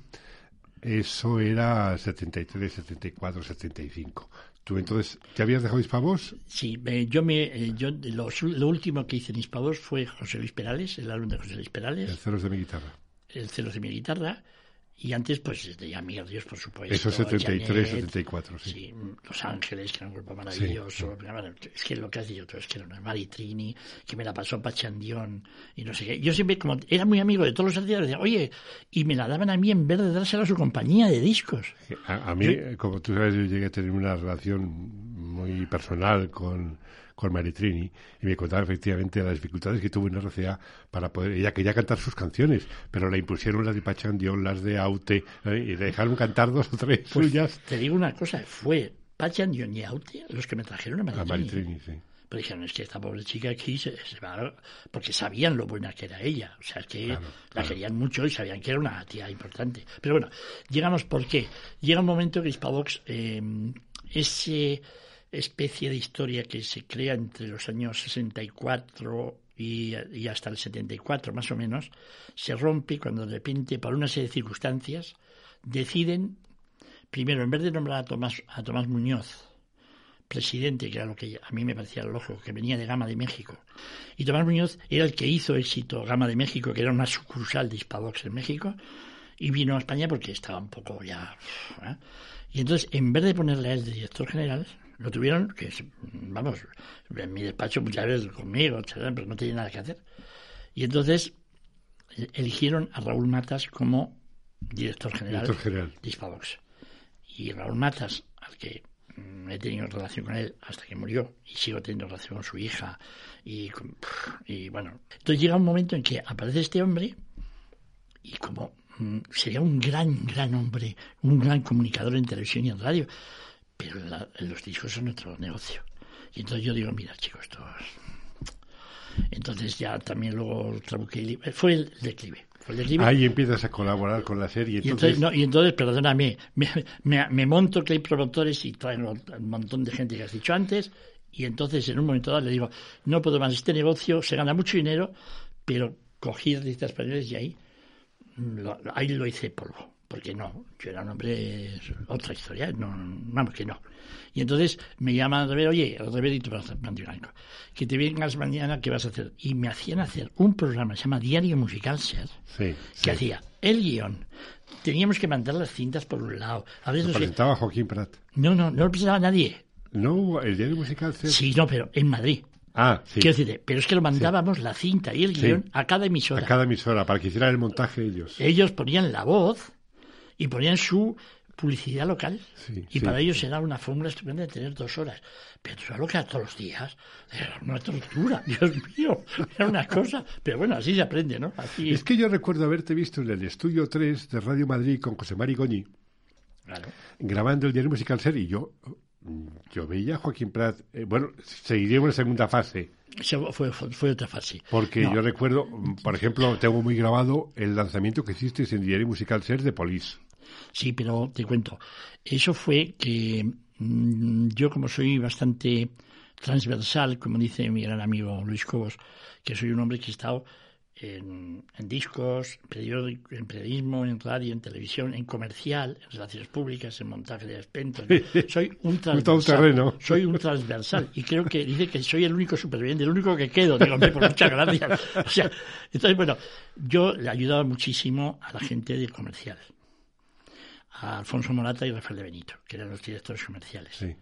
Eso era 73, 74, 75. ¿Tú entonces te habías dejado Hispavos? Sí, yo me, eh, yo lo, último que hice en Hispavos fue José Luis Perales, el álbum de José Luis Perales. El celos de mi guitarra. El celos de mi guitarra. Y antes, pues, de Amiga Dios, por supuesto. Eso 73, 74, sí. sí. Los Ángeles, que era un grupo maravilloso. es que lo que has dicho tú, es que era una Maritrini, que me la pasó Pachandión y no sé qué. Yo siempre, como era muy amigo de todos los artistas, decía, oye, y me la daban a mí en vez de dársela a su compañía de discos. A, mí, como tú sabes, yo llegué a tener una relación muy personal con con Maritrini y me contaba efectivamente las dificultades que tuvo en RCA para poder. Ella quería cantar sus canciones, pero la impusieron las de Pachandión, las de Aute ¿eh? y le dejaron cantar dos o tres pues suyas. Te digo una cosa, fue Pachandión y Aute los que me trajeron a Maritrini. A Maritrini, sí. Pero dijeron, es que esta pobre chica aquí se, va, porque sabían lo buena que era ella. O sea, es que la querían mucho y sabían que era una tía importante. Pero bueno, llegamos, ¿por qué? Llega un momento que Hispavox, eh, ese especie de historia que se crea entre los años 64 y, y, hasta el 74 más o menos, se rompe cuando de repente, por una serie de circunstancias, deciden, primero, en vez de nombrar a Tomás, a Tomás Muñoz, presidente, que era lo que a mí me parecía lógico, que venía de Gama de México, y Tomás Muñoz era el que hizo éxito Gama de México, que era una sucursal de Hispadox en México, y vino a España porque estaba un poco ya... ¿eh? Y entonces, en vez de ponerle a él de director general, lo tuvieron, que vamos, en mi despacho muchas veces conmigo, pero no tenía nada que hacer. Y entonces eligieron a Raúl Matas como director general, de Hispavox. Y Raúl Matas, al que mm, he tenido relación con él hasta que murió y sigo teniendo relación con su hija y, y bueno entonces llega un momento en que aparece este hombre y como mm, sería un gran gran hombre un gran comunicador en televisión y en radio pero los discos son otro negocio. Y entonces yo digo, mira chicos, esto... Entonces ya también luego trabuqué, fue el declive. Fue el declive. Ahí empiezas a colaborar con la serie. Y entonces, no, y entonces perdóname, me, me, me, monto que hay promotores y traen un montón de gente que has dicho antes, y entonces en un momento dado le digo, no puedo más, este negocio se gana mucho dinero, pero cogí artistas españoles y ahí lo, ahí lo hice polvo porque no, yo era un hombre, otra historia, no, vamos que no. Y entonces me llaman a ver, oye, Reverito Blanco, que te vengas mañana, ¿qué vas a hacer? Y me hacían hacer un programa, se llama Diario Musical Ser, que hacía el guion, teníamos que mandar las cintas por un lado. A veces, ¿Lo presentaba Joaquín Prat? No, no, no lo presentaba nadie. No, el Diario Musical Ser. Sí, no, pero en Madrid. Ah, sí. Quiero decir, pero es que lo mandábamos la cinta y el Sí. guion a cada emisora. A cada emisora, para que hicieran el montaje ellos. Ellos ponían la voz y ponían su publicidad local. Sí, y sí. para ellos era una fórmula estupenda de tener dos horas. Pero tú sabes lo que era todos los días. Era una tortura, Dios mío. Era una cosa. Pero bueno, así se aprende, ¿no? Así. Es que yo recuerdo haberte visto en el estudio 3 de Radio Madrid con José Mari Goñi, Claro. grabando el diario musical Ser, y yo, yo veía a Joaquín Prat. eh, bueno, seguiríamos en segunda fase, fue, otra fase. porque No, yo recuerdo, por ejemplo, tengo muy grabado el lanzamiento que hicisteis en diario musical Ser de Police. Sí, pero te cuento. Eso fue que mm, yo, como soy bastante transversal, como dice mi gran amigo Luis Cobos, que soy un hombre que he estado en, en discos, en, periodismo, en radio, en televisión, en comercial, en relaciones públicas, en montaje de expentos. ¿no? Soy un transversal. Soy un transversal. Y creo que dice que soy el único superviviente, el único que quedo. Digo, hombre, pues muchas gracias. O sea, entonces, bueno, yo le ayudaba muchísimo a la gente de comercial a Alfonso Morata y Rafael de Benito, que eran los directores comerciales. Sí.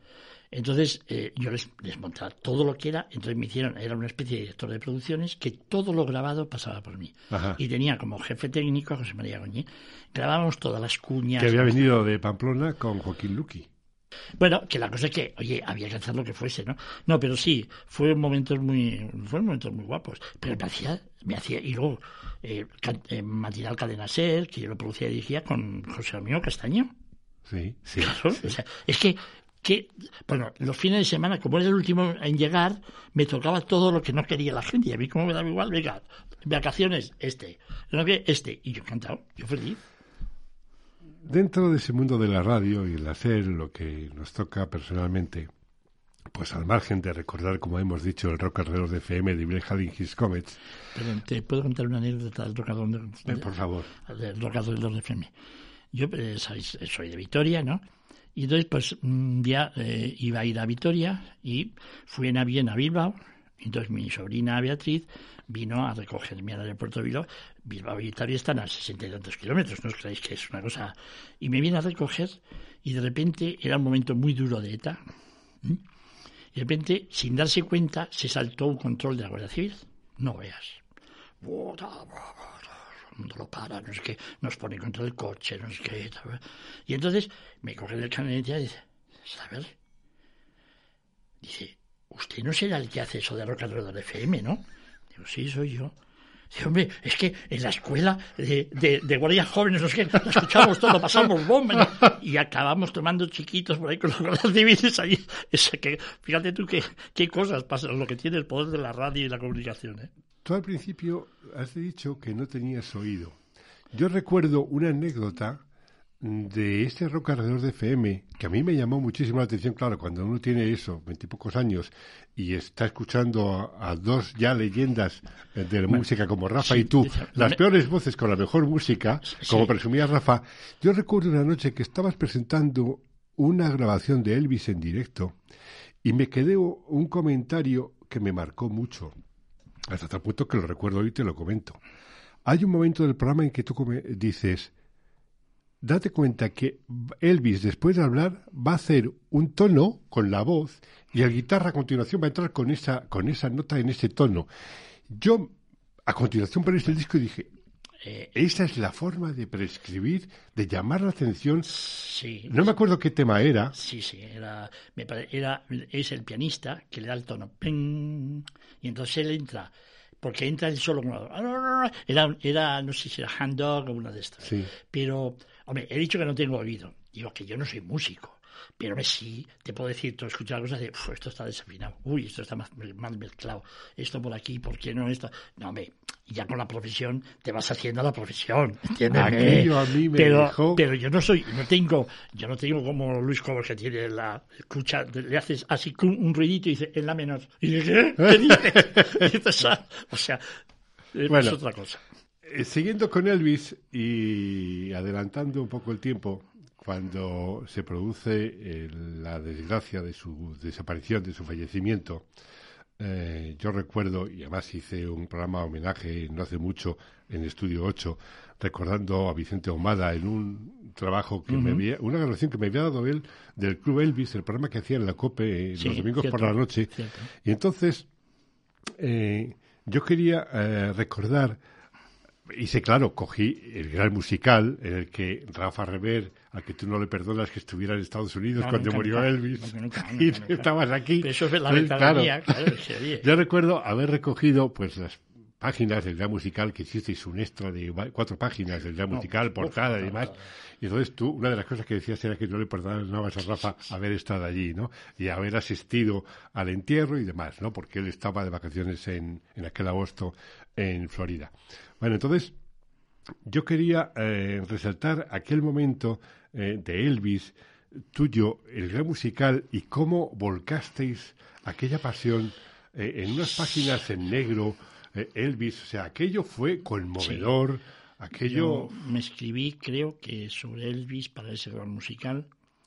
Entonces eh, yo les, les montaba todo lo que era, entonces me hicieron, era una especie de director de producciones que todo lo grabado pasaba por mí. Ajá. Y tenía como jefe técnico a José María Goñi. Grabábamos todas las cuñas. Que había venido de Pamplona con Joaquín Luqui. Bueno, que la cosa es que, oye, había que hacer lo que fuese, ¿no? No, pero sí, fueron momentos muy, fueron momentos muy guapos. Pero me hacía, me hacía, y luego, eh, can- eh, Matinal Cadena Ser, que yo lo producía y dirigía con José Ramiro Castaño. Sí, sí. Claro, sí. o sea, es que, que, bueno, los fines de semana, como era el último en llegar, me tocaba todo lo que no quería la gente. Y a mí, como me daba igual, venga, vacaciones, este, no este. Y yo encantado, yo feliz. Dentro de ese mundo de la radio y el hacer lo que nos toca personalmente, pues al margen de recordar, como hemos dicho, el rock alrededor de FM de Bill His Comets, Perdón, ¿te puedo contar una anécdota del rocador de, eh, por favor. del rocador de los FM? Yo, eh, sabéis, soy de Vitoria, ¿no? Y entonces, pues, un día eh, iba a ir a Vitoria y fui en avión a Bilbao. Entonces, mi sobrina Beatriz vino a recogerme al aeropuerto de Bilbao. Bilbao y Vitoria están a sesenta y tantos kilómetros, no os creéis que es una cosa. Y me viene a recoger y de repente era un momento muy duro de ETA. Y de repente, sin darse cuenta, se saltó un control de la Guardia Civil. No veas. El mundo lo para, no sé qué, nos pone contra el coche, no sé qué. Y entonces me coge de identidad y dice, ¿sabes? Dice, usted no será el que hace eso de Rock Alrededor de FM, ¿no? Digo, sí, soy yo. Dice, hombre, es que en la escuela de, de, de guardias jóvenes, no sé qué, lo escuchamos todo, pasamos bomba ¿no? y acabamos tomando chiquitos por ahí con los guardias civiles ahí. Es que, fíjate tú qué, qué cosas pasan, lo que tiene el poder de la radio y la comunicación, ¿eh? Tú al principio has dicho que no tenías oído. Yo recuerdo una anécdota de ese rock alrededor de FM que a mí me llamó muchísimo la atención, claro, cuando uno tiene eso, veintipocos años, y está escuchando a, a dos ya leyendas eh, de la música como Rafa sí, y tú, las me- peores voces con la mejor música, Sí. como presumía Rafa, yo recuerdo una noche que estabas presentando una grabación de Elvis en directo y me quedé un comentario que me marcó mucho, hasta tal punto que lo recuerdo hoy y te lo comento. Hay un momento del programa en que tú dices, date cuenta que Elvis, después de hablar, va a hacer un tono con la voz y el guitarra a continuación va a entrar con esa, con esa nota en ese tono. Yo, a continuación, por el disco y dije, Eh, esa es la forma de prescribir, de llamar la atención. sí, No me acuerdo qué tema era. Sí, sí, era, me pare- era, es el pianista que le da el tono. ¡ping! y entonces él entra, porque entra él solo. con la- Era, era, no sé si era Hand Dog o una de estas. Sí. Pero, hombre, he dicho que no tengo oído. Digo que yo no soy músico. Pero hombre, sí, te puedo decir, tú escuchas cosas de, "Uf, esto está desafinado, uy, esto está más, más mezclado, esto por aquí, ¿por qué no esto? No, hombre, ya con la profesión te vas haciendo la profesión, ¿entiendes? Aquello a mí me pero, dejó- pero yo no soy, no tengo, yo no tengo como Luis Cobos que tiene la escucha, le haces así un, un ruidito y dice, en la menor. Y dice, ¿qué? ¿Qué dices? "Ah", o sea, es otra cosa. Eh, siguiendo con Elvis y adelantando un poco el tiempo, cuando se produce eh, la desgracia de su desaparición, de su fallecimiento, eh, yo recuerdo, y además hice un programa homenaje no hace mucho en Estudio 8, recordando a Vicente Omada en un trabajo que me había, una grabación que me había dado él del Club Elvis, el programa que hacía en la COPE eh, Sí, los domingos por la noche. cierto. Y entonces eh, yo quería recordar, hice claro, cogí el gran musical en el que Rafa Rever, al que tú no le perdonas que estuviera en Estados Unidos No, cuando nunca, murió nunca, Elvis, nunca, y estabas aquí. Pero eso es la Pues, claro. Yo recuerdo haber recogido pues las páginas del gran musical que hicisteis un extra de cuatro páginas del gran No, musical, portada y demás. Y entonces tú, una de las cosas que decías era que no le perdonabas a Rafa haber estado allí, ¿no? Y haber asistido al entierro y demás, ¿no? Porque él estaba de vacaciones en, en aquel agosto en Florida. Bueno, entonces, yo quería eh, resaltar aquel momento eh, de Elvis, tuyo, el gran musical, y cómo volcasteis aquella pasión eh, en unas páginas en negro, Elvis, o sea, aquello fue conmovedor, aquello... Yo me escribí, creo que sobre Elvis para ese gran musical.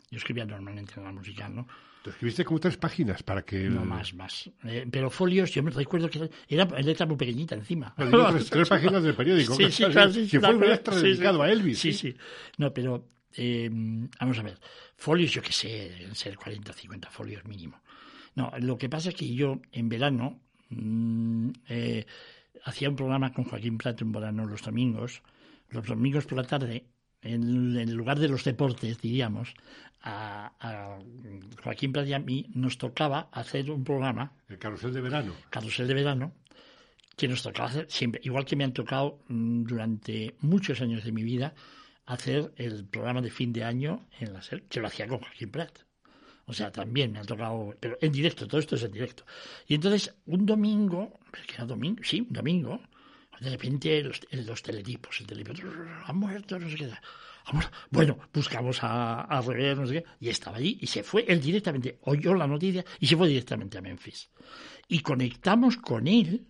Yo escribía normalmente en la musical, ¿no? Tú escribiste como tres páginas para que... el- No más, más. Eh, pero folios, yo me recuerdo que era letra muy pequeñita encima. No, tres, tres páginas del periódico. Sí, sí, sí, que fue un extra sí, dedicado sí. a Elvis. Sí, sí. No, pero eh, vamos a ver. Folios, yo qué sé, deben ser 40 o 50 folios mínimo. No, lo que pasa es que yo en verano mm, eh, hacía un programa con Joaquín Prato en verano los domingos, los domingos por la tarde, en, en lugar de los deportes, diríamos, a, a Joaquín Prato y a mí nos tocaba hacer un programa El carrusel de verano. carrusel de verano, que nos tocaba hacer siempre, igual que me han tocado mm, durante muchos años de mi vida, hacer el programa de fin de año en la SER, que lo hacía con Joaquín Prat. O sea, también me ha tocado, pero en directo, todo esto es en directo. Y entonces, un domingo, que era domingo, sí, un domingo, de repente los, los teletipos, el teletipo, ha muerto, no sé qué. Bueno, buscamos a, a Rever, no sé qué, y estaba allí, y se fue él directamente, oyó la noticia y se fue directamente a Memphis. Y conectamos con él,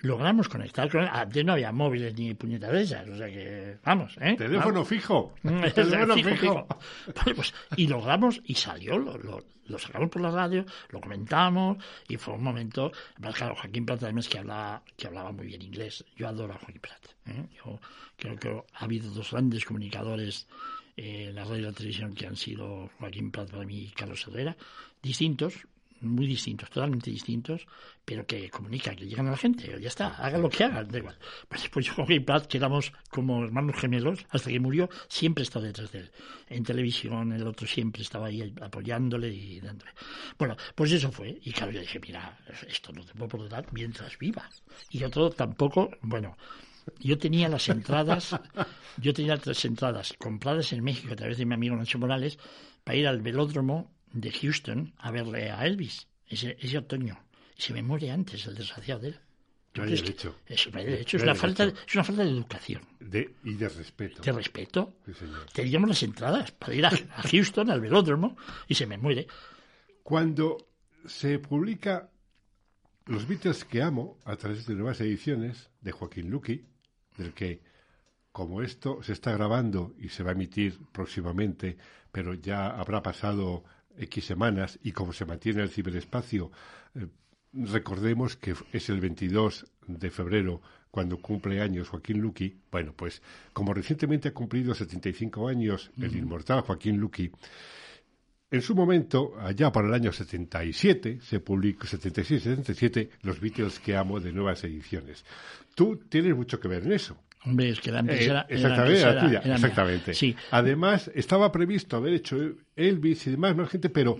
logramos conectar con él. Antes no había móviles ni puñetas de esas, o sea que, vamos, ¿eh? Teléfono Vamos. fijo. Teléfono fijo, fijo. fijo. Vale, pues, y logramos, y salió, lo, lo, lo sacamos por la radio, lo comentamos, y fue un momento. además, Claro, Joaquín Prat además que hablaba, que hablaba muy bien inglés. Yo adoro a Joaquín Prat. ¿eh? Yo creo que ha habido dos grandes comunicadores eh, en la radio y la televisión que han sido Joaquín Prat para mí y Carlos Herrera, distintos, muy distintos, totalmente distintos, pero que comunican, que llegan a la gente, ya está, hagan lo que hagan, da igual. Pues después yo con Joaquín Prat, que éramos como hermanos gemelos, hasta que murió, siempre he detrás de él. En televisión, el otro siempre estaba ahí apoyándole y dándole. Bueno, pues eso fue. Y claro, yo dije, mira, esto no te puedo perdonar mientras viva. Y otro tampoco, bueno, yo tenía las entradas, yo tenía tres entradas compradas en México a través de mi amigo Nacho Morales para ir al velódromo de Houston a verle a Elvis ese, ese otoño. Y se me muere antes el desgraciado de él. No hay derecho. Es, no hay derecho, es, No hay una falta, es una falta de educación, De, y de respeto. de respeto. Sí. Teníamos las entradas para ir a, a Houston, al velódromo, y se me muere. Cuando se publica Los Beatles que amo a través de nuevas ediciones de Joaquín Luqui, del que, como esto se está grabando y se va a emitir próximamente, pero ya habrá pasado X semanas y como se mantiene el ciberespacio, eh, recordemos que es el 22 de febrero cuando cumple años Joaquín Luqui. Bueno, pues como recientemente ha cumplido 75 años el inmortal Joaquín Luqui, en su momento, allá por el año 77, se publicó 76-77 Los Beatles que amo de nuevas ediciones. Tú tienes mucho que ver en eso. Hombre, es que la Eh, era, era- exactamente, era- tuya, era exactamente. Sí, Además, estaba previsto haber hecho Elvis y demás, más gente, pero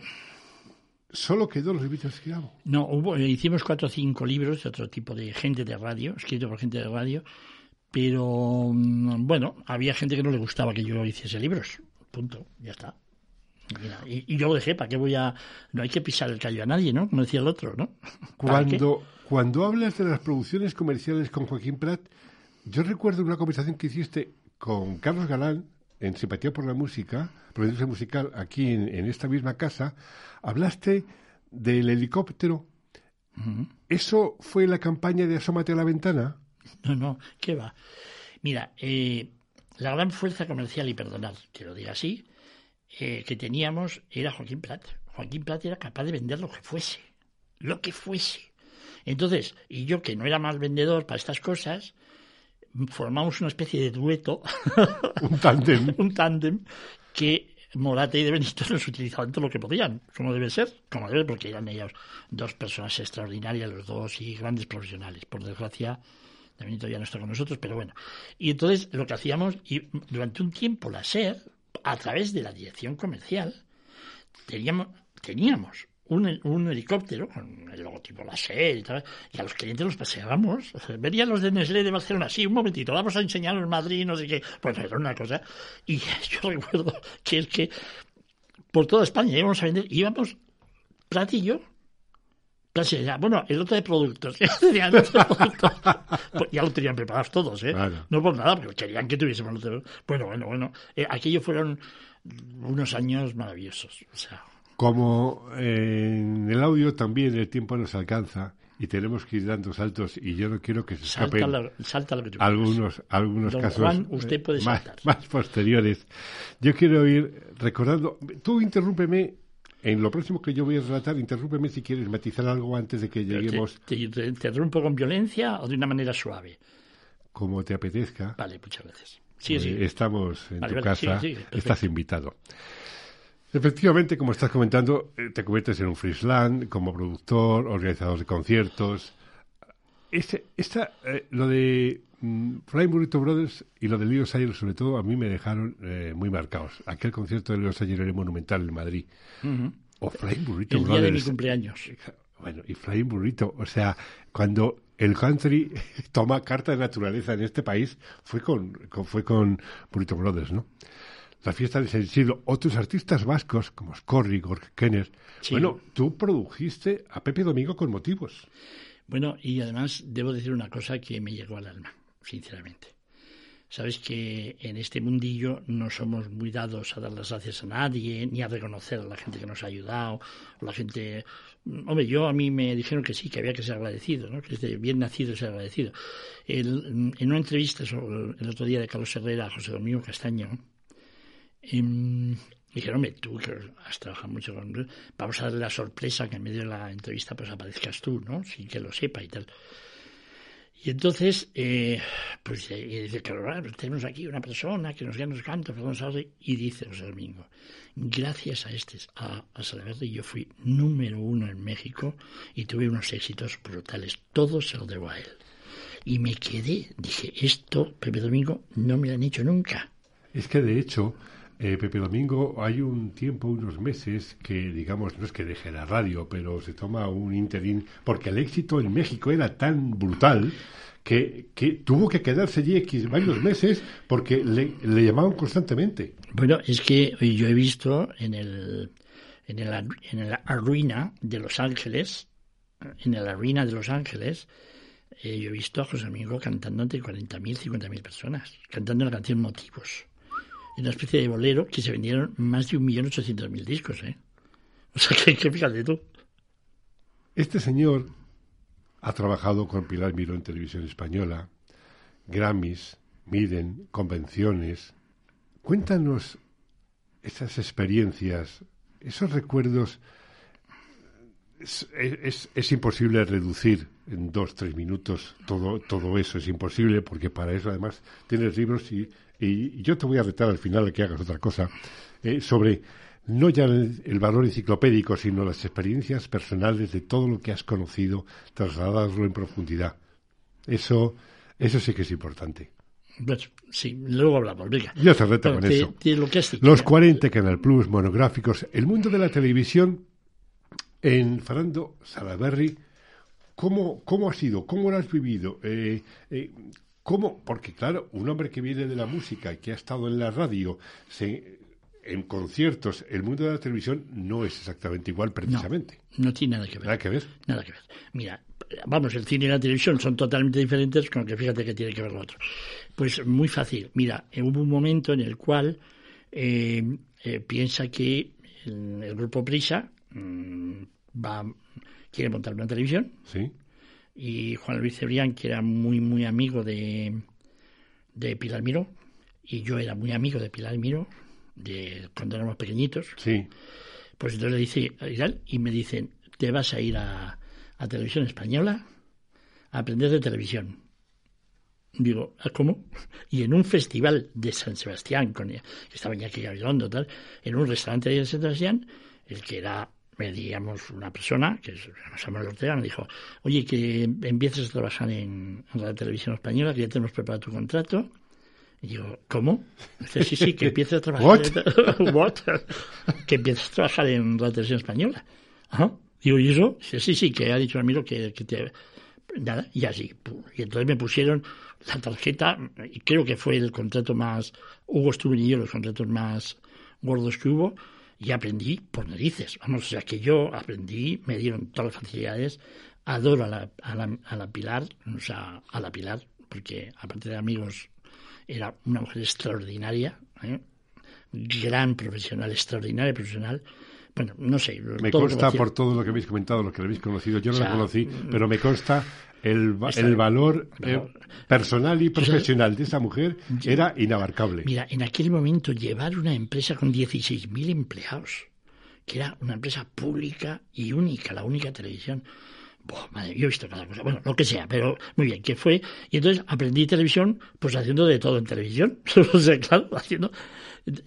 solo quedó Los Beatles que amo. No, hubo, eh, hicimos cuatro o cinco libros de otro tipo de gente de radio, escrito por gente de radio, pero mm, bueno, había gente que no le gustaba que yo hiciese libros. Punto, ya está. Mira, y, y yo lo dejé, ¿para qué voy a...? No hay que pisar el callo a nadie, ¿no? Como decía el otro, ¿no? Cuando, cuando hablas de las producciones comerciales con Joaquín Prat, yo recuerdo una conversación que hiciste con Carlos Galán en Simpatía por la Música, por la industria musical, aquí en, en esta misma casa, hablaste del helicóptero. ¿Eso fue la campaña de Asómate a la ventana? No, no, ¿qué va? Mira, eh, la gran fuerza comercial, y perdonad que lo diga así, eh, que teníamos era Joaquín Prat. Joaquín Prat era capaz de vender lo que fuese, lo que fuese. Entonces, y yo que no era mal vendedor para estas cosas, formamos una especie de dueto, Un tándem. un tándem, que Morate y de Benito nos utilizaban todo lo que podían, como debe ser, como debe, porque eran ellos dos personas extraordinarias, los dos, y grandes profesionales. Por desgracia, de Benito ya no está con nosotros, pero bueno. Y entonces lo que hacíamos, y durante un tiempo la SER, a través de la dirección comercial, teníamos, teníamos un, un, helicóptero con el logotipo la y tal, y a los clientes los paseábamos. Venían los de Nestlé de Barcelona, sí, un momentito, vamos a enseñarlos en Madrid, no sé qué. Pues era una cosa. Y yo recuerdo que es que por toda España íbamos a vender, íbamos platillo. Bueno, el otro de productos. ya, pues ya lo tenían preparados todos, ¿eh? No por nada, porque querían que tuviésemos Bueno, bueno, bueno. Eh, aquello fueron unos años maravillosos. O sea, como en el audio también el tiempo nos alcanza y tenemos que ir dando saltos y yo no quiero que se escapen algunos algunos casos usted puede más, más, posteriores. Yo quiero ir recordando, tú interrúmpeme en lo próximo que yo voy a relatar, interrúmpeme si quieres matizar algo antes de que lleguemos. ¿Te, interrumpo con violencia o de una manera suave? Como te apetezca. Vale, muchas gracias. Sí, sí. Estamos en tu casa, estás invitado. Efectivamente, como estás comentando, eh, te conviertes en un freeland como productor, organizador de conciertos. Este, esta, eh, lo de mm, Flying Burrito Brothers y lo de Leo Sayer, sobre todo, a mí me dejaron eh, muy marcados. Aquel concierto de Leo Sayer era monumental en Madrid. O Flying Burrito Brothers. El día de mi cumpleaños. Bueno, y Flying Burrito, o sea, cuando el country toma carta de naturaleza en este país, fue con, fue con Burrito Brothers, ¿no? La fiesta de San Isidro, otros artistas vascos como Scorri, Gork Kenner. Bueno, tú produjiste a Pepe Domingo con motivos. Bueno, y además debo decir una cosa que me llegó al alma, sinceramente. Sabes que en este mundillo no somos muy dados a dar las gracias a nadie, ni a reconocer a la gente que nos ha ayudado, la gente... Hombre, yo a mí me dijeron que sí, que había que ser agradecido, ¿no? que es bien nacido ser agradecido. en una entrevista el otro día de Carlos Herrera a José Domingo Castaño, y dijeron, hombre, tú que has trabajado mucho con... Vamos a darle la sorpresa que en medio de la entrevista pues aparezcas tú, ¿no? Sin que lo sepa y tal. Y entonces, eh, pues y dice, claro, tenemos aquí una persona que nos, nos canta, y dice José Domingo, gracias a este, a, a yo fui número uno en México y tuve unos éxitos brutales. Todo se lo debo a él. Y me quedé, dije, esto, Pepe Domingo, no me lo han hecho nunca. Es que de hecho, eh, Pepe Domingo, hay un tiempo, unos meses, que digamos, no es que deje la radio, pero se toma un interín, porque el éxito en México era tan brutal que, que tuvo que quedarse allí X varios meses porque le, llamaban constantemente. Bueno, es que yo he visto en el, en el, en el Arena de Los Ángeles, en el Arena de Los Ángeles, eh, yo he visto a José Domingo cantando ante 40.000, 50.000 personas, cantando la canción Motivos una especie de bolero que se vendieron más de un millón ochocientos mil discos, ¿eh? O sea, que, que fíjate tú. Este señor ha trabajado con Pilar Miró en televisión española, Grammys, Miden, convenciones. Cuéntanos esas experiencias, esos recuerdos. Es, es, es, imposible reducir en dos, tres minutos todo, todo eso, es imposible porque para eso además tienes libros y y yo te voy a retar al final a que hagas otra cosa, eh, sobre no ya el, valor enciclopédico, sino las experiencias personales de todo lo que has conocido, trasladarlo en profundidad. Eso, eso sí que es importante. Pues, sí, luego hablamos, venga. Yo te reto con eso. Los 40 Canal Plus, monográficos, el mundo de la televisión en Fernando Salaberry, ¿cómo, cómo ha sido? ¿Cómo lo has vivido? Eh, eh, ¿Cómo? Porque claro, un hombre que viene de la música y que ha estado en la radio, en conciertos, el mundo de la televisión no es exactamente igual precisamente. No, tiene nada que ver. Nada que ver. Nada que ver. Mira, vamos, el cine y la televisión son totalmente diferentes, con que fíjate que tiene que ver lo otro. Pues muy fácil. Mira, hubo un momento en el cual eh, eh, piensa que el, grupo Prisa mm, va quiere montar una televisión. Sí y Juan Luis Cebrián, que era muy, muy amigo de, de Pilar Miró, y yo era muy amigo de Pilar Miró, de cuando éramos pequeñitos. Sí. Pues entonces le dice, y me dicen, te vas a ir a, a televisión española a aprender de televisión. Digo, ¿ah, ¿cómo? Y en un festival de San Sebastián, con, que estaba aquí Gabilondo, tal, en un restaurante de San Sebastián, el que era, digamos, una persona, que es Samuel Ortega, me dijo, oye, que empieces a trabajar en, la televisión española, que ya tenemos preparado tu contrato. Y digo, ¿cómo? Dice, sí, sí, que empieces a trabajar. ¿What? que empieces a trabajar en la televisión española. Ajá. Digo, ¿y eso? Dice, sí, sí, que ha dicho Ramiro que, que te... Nada, y así. Y entonces me pusieron la tarjeta, y creo que fue el contrato más, Hugo Stuben y yo, los contratos más gordos que hubo, y aprendí por narices. Vamos, o sea que yo aprendí, me dieron todas las facilidades, adoro a la, a la, a la Pilar, o sea, a la Pilar, porque aparte de amigos, era una mujer extraordinaria, ¿eh? gran profesional, extraordinaria profesional, bueno, no sé. Me consta por todo lo que habéis comentado, lo que habéis conocido. Yo no la conocí, pero me consta el, el valor eh, personal y profesional de esa mujer era inabarcable. Mira, en aquel momento llevar una empresa con 16.000 empleados, que era una empresa pública y única, la única televisión. madre, yo he visto cada cosa, bueno, lo que sea, pero muy bien, ¿qué fue? Y entonces aprendí televisión, pues haciendo de todo en televisión, o sea, claro, haciendo.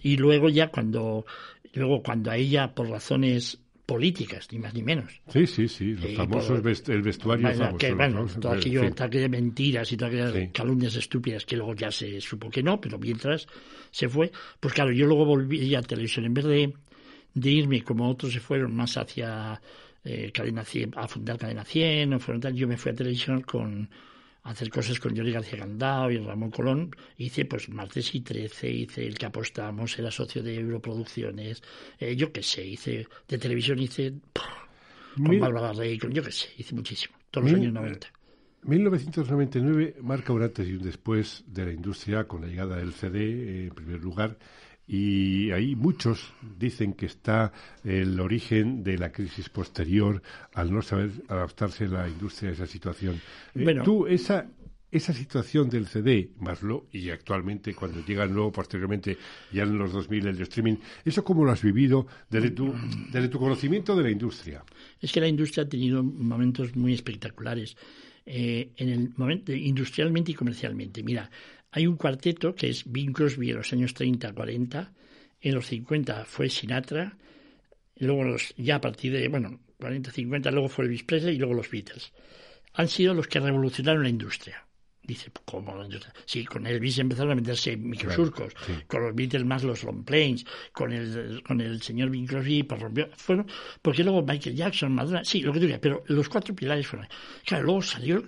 Y luego ya cuando Luego, cuando a ella, por razones políticas, ni más ni menos. Sí, sí, sí, los famosos el vestuario bueno, que, bueno, todo aquello, de mentiras y todas aquellas calumnias estúpidas que luego ya se supo que no, pero mientras se fue, pues claro, yo luego volví a televisión, en vez de, de irme como otros se fueron más hacia eh, Cadena 100, a fundar Cadena 100, o fueron tal, yo me fui a televisión con hacer cosas con Jordi García Gandao y Ramón Colón. Hice pues Martes y Trece, hice El que apostamos, era socio de Europroducciones, eh, yo qué sé, hice de televisión, hice con Bárbara Rey, con, yo qué sé, hice muchísimo, todos los años 90. 1999 marca un antes y un después de la industria con la llegada del CD eh, en primer lugar y ahí muchos dicen que está el origen de la crisis posterior al no saber adaptarse la industria a esa situación. Eh, bueno, tú, esa, esa situación del CD, más lo, y actualmente cuando llega luego posteriormente, ya en los 2000 el streaming, ¿eso cómo lo has vivido desde tu, desde tu conocimiento de la industria? Es que la industria ha tenido momentos muy espectaculares. Eh, en el momento industrialmente y comercialmente. Mira, hay un cuarteto que es Bing Crosby en los años 30, 40, en los 50 fue Sinatra, luego los, ya a partir de, bueno, 40, 50, luego fue Elvis Presley y luego los Beatles. Han sido los que revolucionaron la industria. Dice, ¿cómo? Sí, con Elvis empezaron a meterse microsurcos, con los Beatles más los long planes, con el, con el señor Bing Crosby, pues rompió, fueron, porque luego Michael Jackson, Madonna, sí, lo que tú digas, pero los cuatro pilares fueron. Claro, luego salió,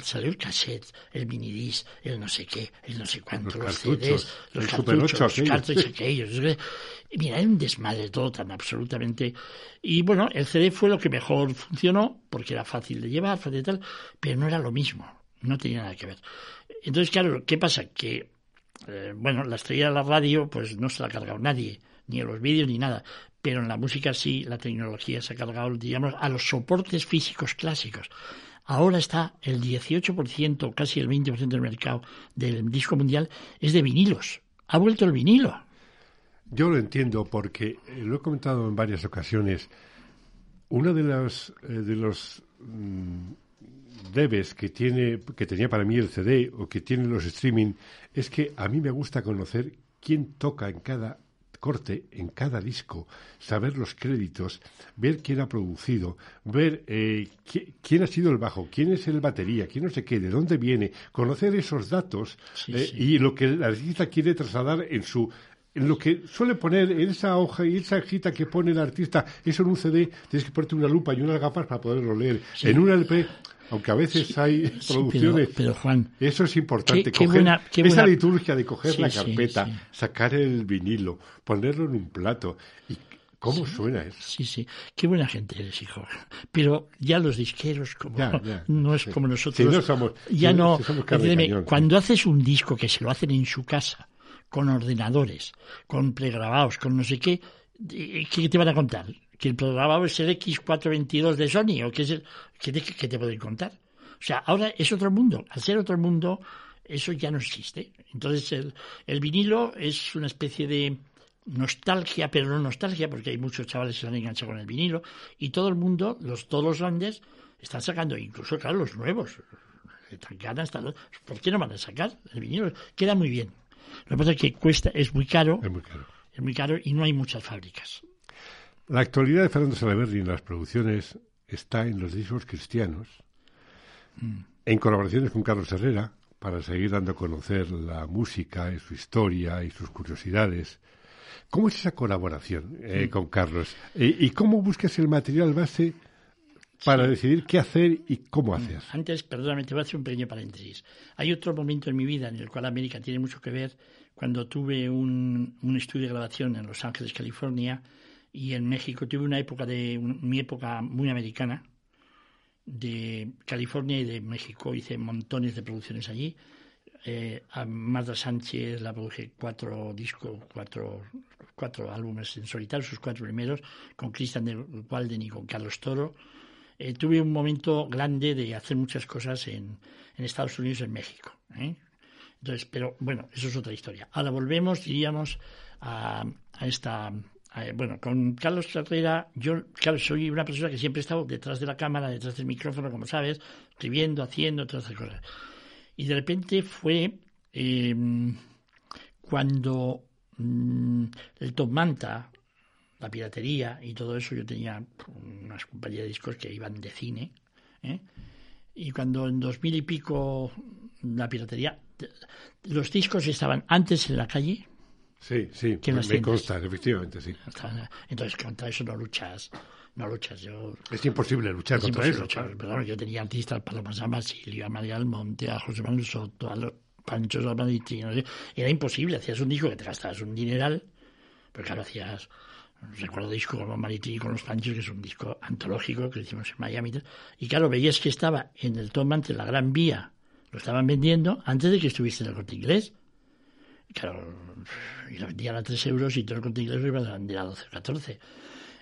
salió el cassette, el minidisc, el no sé qué, el no sé cuánto, los, CDs, los cartuchos, los cartuchos aquellos. Mira, era un desmadre todo tan absolutamente. Y bueno, el CD fue lo que mejor funcionó, porque era fácil de llevar, fácil de tal, pero no era lo mismo no tenía nada que ver. Entonces, claro, ¿qué pasa? Que, eh, bueno, la estrella de la radio, pues no se la ha cargado nadie, ni en los vídeos ni nada. Pero en la música sí, la tecnología se ha cargado, digamos, a los soportes físicos clásicos. Ahora está el 18%, casi el 20% del mercado del disco mundial es de vinilos. Ha vuelto el vinilo. Yo lo entiendo porque eh, lo he comentado en varias ocasiones. Uno de los, eh, de los mm, debes que tiene que tenía para mí el CD o que tienen los streaming es que a mí me gusta conocer quién toca en cada corte, en cada disco, saber los créditos, ver quién ha producido, ver eh, quién ha sido el bajo, quién es el batería, quién no sé qué, de dónde viene, conocer esos datos eh, y lo que el artista quiere trasladar en su en lo que suele poner en esa hoja y esa hojita que pone el artista, eso en un CD tienes que ponerte una lupa y unas gafas para poderlo leer. En un LP aunque a veces hay producciones. Pero, Juan. Eso es importante. esa liturgia de coger la carpeta, sacar el vinilo, ponerlo en un plato. ¿Y cómo suena eso? Sí, sí. Qué buena gente eres, hijo. Pero ya los disqueros, como no es como nosotros. no somos, ya no. cuando haces un disco que se lo hacen en su casa, con ordenadores, con pregrabados, con no sé qué, ¿qué te van a contar? Que el programa es el X422 de Sony o que es el, ¿qué, te, te pueden contar? O sea, ahora es otro mundo. Al ser otro mundo, eso ya no existe. Entonces, el, el vinilo es una especie de nostalgia, pero no nostalgia, porque hay muchos chavales que se han enganchado con el vinilo, y todo el mundo, los, todos los grandes, están sacando, incluso, claro, los nuevos. tan ganas, ¿por qué no van a sacar el vinilo? Queda muy bien. Lo que pasa es que cuesta, es muy caro. Es muy caro. Es muy caro y no hay muchas fábricas. La actualidad de Fernando Salaverri en las producciones está en los discos cristianos, mm. en colaboraciones con Carlos Herrera, para seguir dando a conocer la música y su historia y sus curiosidades. ¿Cómo es esa colaboración eh, con Carlos? ¿Y cómo buscas el material base para decidir qué hacer y cómo mm. hacer? Antes, perdóname, te voy a hacer un pequeño paréntesis. Hay otro momento en mi vida en el cual América tiene mucho que ver, cuando tuve un, un estudio de grabación en Los Ángeles, California, y en México. Tuve una época de mi época muy americana de California y de México. Hice montones de producciones allí. Eh, a Marta Sánchez la produje cuatro discos cuatro cuatro álbumes en solitario sus cuatro primeros con Cristian de Walden y con Carlos Toro. Eh, tuve un momento grande de hacer muchas cosas en, en Estados Unidos y en México ¿eh? entonces pero bueno eso es otra historia. Ahora volvemos diríamos a, a esta bueno, con Carlos Herrera, yo, claro, soy una persona que siempre he estado detrás de la cámara, detrás del micrófono, como sabes, escribiendo, haciendo, todas esas cosas. Y de repente fue em, cuando mm, el Top Manta, la piratería y todo eso, yo tenía unas compañías de discos que iban de cine, ¿eh? y cuando en dos mil y pico la piratería, los discos estaban antes en la calle, Sí, sí, me, consta, efectivamente, sí. Entonces, contra eso no luchas. No luchas, yo... Es imposible luchar contra eso. Pero, yo tenía artistas, Paloma San Basilio, a María Almonte, a José Manuel Soto, a los Panchos Almaditi, no sé. Era imposible, hacías un disco que te gastabas un dineral, pero claro, hacías... Recuerdo disco con Mariti con los Panchos, que es un disco antológico que hicimos en Miami. Y claro, veías que estaba en el Tom ante la Gran Vía, lo estaban vendiendo antes de que estuviese en el corte inglés. Claro, y lo vendían a 3 euros y todo el corte inglés lo iban a vender a 12 o 14.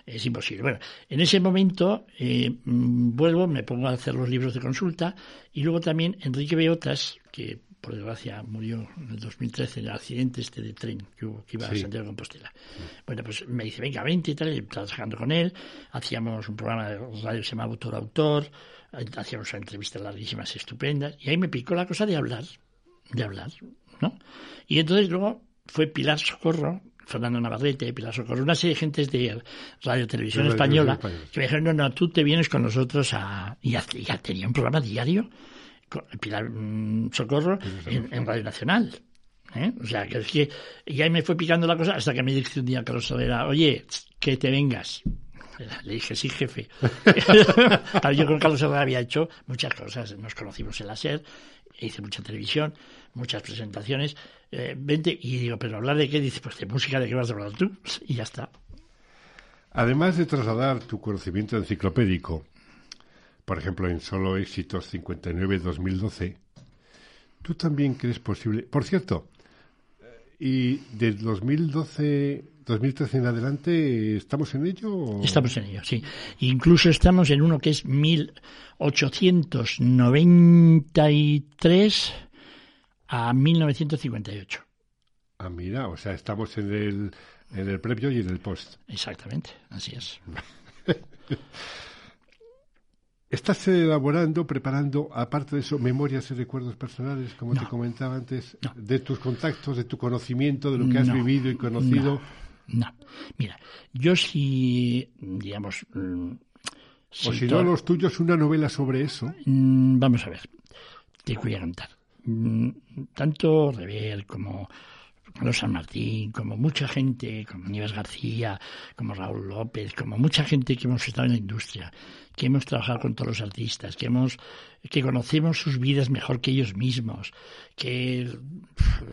Es imposible. Bueno, en ese momento eh, mm, vuelvo, me pongo a hacer los libros de consulta y luego también Enrique Beotas, que por desgracia murió en el 2013 en el accidente este de tren que hubo, que iba a Santiago de Compostela. Bueno, pues me dice, venga, vente y tal, y trabajando con él, hacíamos un programa de radio que se llamaba Autor Autor, hacíamos entrevistas larguísimas, estupendas, y ahí me picó la cosa de hablar, de hablar. ¿No? Y entonces luego fue Pilar Socorro, Fernando Navarrete, Pilar Socorro, una serie de gentes de Radio Televisión Española, que me dijeron, no, no, tú te vienes con nosotros a... Y ya, tenía un programa diario, con Pilar mm, Socorro, en, Radio Nacional. ¿eh? O sea, que es que ya me fue picando la cosa hasta que me dice un día Carlos Solera, oye, que te vengas. Le dije, sí, jefe. yo con Carlos Herrera había hecho muchas cosas. Nos conocimos en la SER, hice mucha televisión, muchas presentaciones. Eh, vente y digo, ¿pero hablar de qué? Dice, pues de música, ¿de qué vas a hablar tú? Y ya está. Además de trasladar tu conocimiento enciclopédico, por ejemplo, en Solo Éxitos 59-2012, tú también crees posible. Por cierto, y del 2012 2013 en adelante, ¿estamos en ello? Estamos en ello, sí. Incluso estamos en uno que es 1893 a 1958. Ah, mira, o sea, estamos en el, en el previo y en el post. Exactamente, así es. ¿Estás elaborando, preparando, aparte de eso, memorias y recuerdos personales, como te comentaba antes, de tus contactos, de tu conocimiento, de lo que has vivido y conocido? No. Mira, yo sí, digamos... Mm, o si no, los tuyos, una novela sobre eso. Mm, vamos a ver, te voy a contar. Mm, tanto Rever como los San Martín, como mucha gente, como Nieves García, como Raúl López, como mucha gente que hemos estado en la industria, que hemos trabajado con todos los artistas, que hemos, que conocemos sus vidas mejor que ellos mismos, que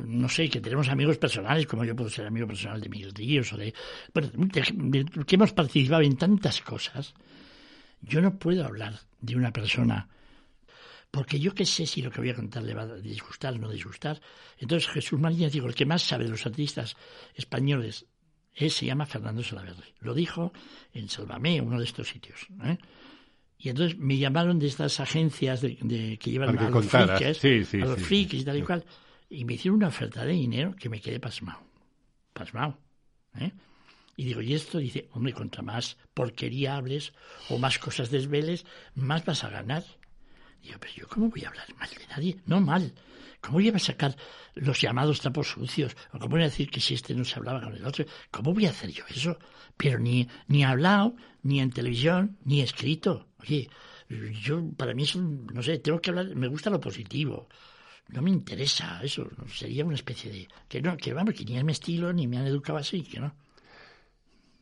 no sé, que tenemos amigos personales, como yo puedo ser amigo personal de Miguel Ríos o de, bueno, que hemos participado en tantas cosas. Yo no puedo hablar de una persona porque yo qué sé si lo que voy a contar le va a disgustar o no disgustar. Entonces Jesús María dijo, el que más sabe de los artistas españoles es, se llama Fernando Salaverri. Lo dijo en Salvamé, uno de estos sitios. ¿eh? Y entonces me llamaron de estas agencias de, que llevan a los frikis, a los frikis y tal y cual, y me hicieron una oferta de dinero que me quedé pasmado. Pasmado. ¿eh? Y digo, y esto dice, hombre, contra más porquería hables o más cosas desveles, más vas a ganar. Digo, pero yo cómo voy a hablar mal de nadie, no mal. ¿Cómo voy a sacar los llamados trapos sucios? ¿O cómo voy a decir que si este no se hablaba con el otro? ¿Cómo voy a hacer yo eso? Pero ni, ni hablado, ni en televisión, ni escrito. Oye, yo, para mí es no sé, tengo que hablar, me gusta lo positivo. No me interesa eso, sería una especie de, que no, que vamos, que ni es mi estilo, ni me han educado así, que no.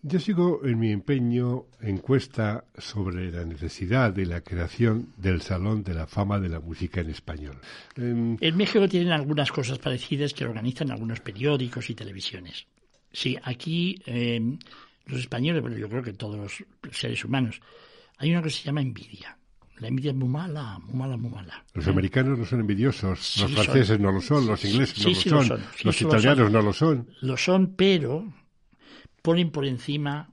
Yo sigo en mi empeño encuesta sobre la necesidad de la creación del Salón de la Fama de la Música en Español. En, México tienen algunas cosas parecidas que organizan algunos periódicos y televisiones. Sí, aquí em, los españoles, bueno, yo creo que todos los seres humanos, hay una que se llama envidia. La envidia es muy mala, muy mala, muy mala. Los americanos no son envidiosos, los franceses no lo son, los ingleses no lo son, los italianos no lo son. Lo son, pero ponen por encima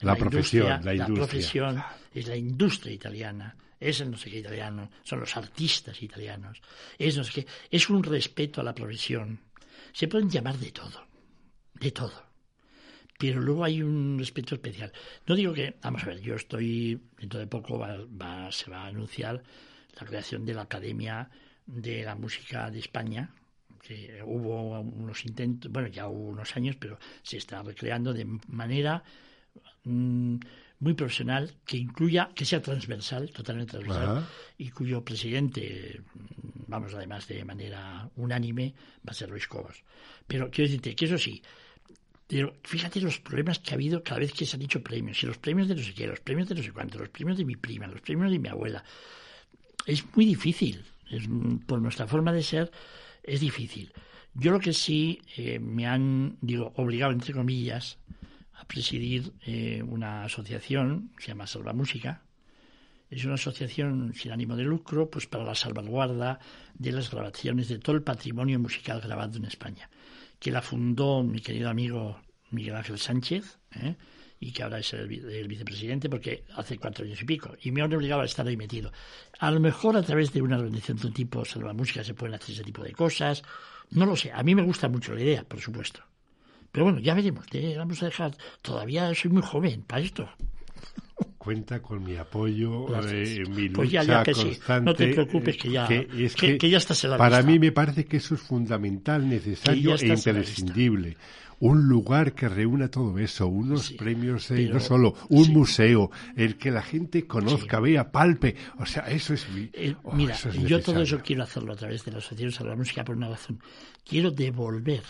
la, profesión, la, profesión es la industria italiana, es el no sé qué italiano, son los artistas italianos, es no sé qué, es un respeto a la profesión. Se pueden llamar de todo, de todo. Pero luego hay un respeto especial. No digo que, vamos a ver, yo estoy, dentro de poco va, se va a anunciar la creación de la Academia de la Música de España, que hubo unos intentos, bueno, ya hubo unos años, pero se está recreando de manera mm, muy profesional, que incluya, que sea transversal, totalmente transversal, y cuyo presidente, mm, vamos, además de manera unánime, va a ser Luis Cobos. Pero quiero decirte que eso sí, pero fíjate los problemas que ha habido cada vez que se han hecho premios, y los premios de no sé qué, los premios de no sé cuánto, los premios de mi prima, los premios de mi abuela. Es muy difícil, es, por nuestra forma de ser, es difícil. Yo lo que sí eh, me han, digo, obligado, entre comillas, a presidir eh, una asociación que se llama Salva Música. Es una asociación sin ánimo de lucro, pues para la salvaguarda de las grabaciones de todo el patrimonio musical grabado en España, que la fundó mi querido amigo Miguel Ángel Sánchez, ¿eh? Y que ahora es el, vicepresidente, porque hace cuatro años y pico, y me han obligado a estar ahí metido. A lo mejor a través de una organización de un tipo, Música, se pueden hacer ese tipo de cosas. No lo sé, a mí me gusta mucho la idea, por supuesto. Pero bueno, ya veremos, vamos a dejar, todavía soy muy joven para esto. Cuenta con mi apoyo, eh, mi pues lucha ya, que constante. No te preocupes que ya, que, ya estás en la Para mí me parece que eso es fundamental, necesario e imprescindible un lugar que reúna todo eso, unos premios, no solo, un museo, el que la gente conozca, vea, palpe, o sea, eso es... Eh, oh, mira, yo todo eso quiero hacerlo a través de la Asociación de la Música por una razón. Quiero devolver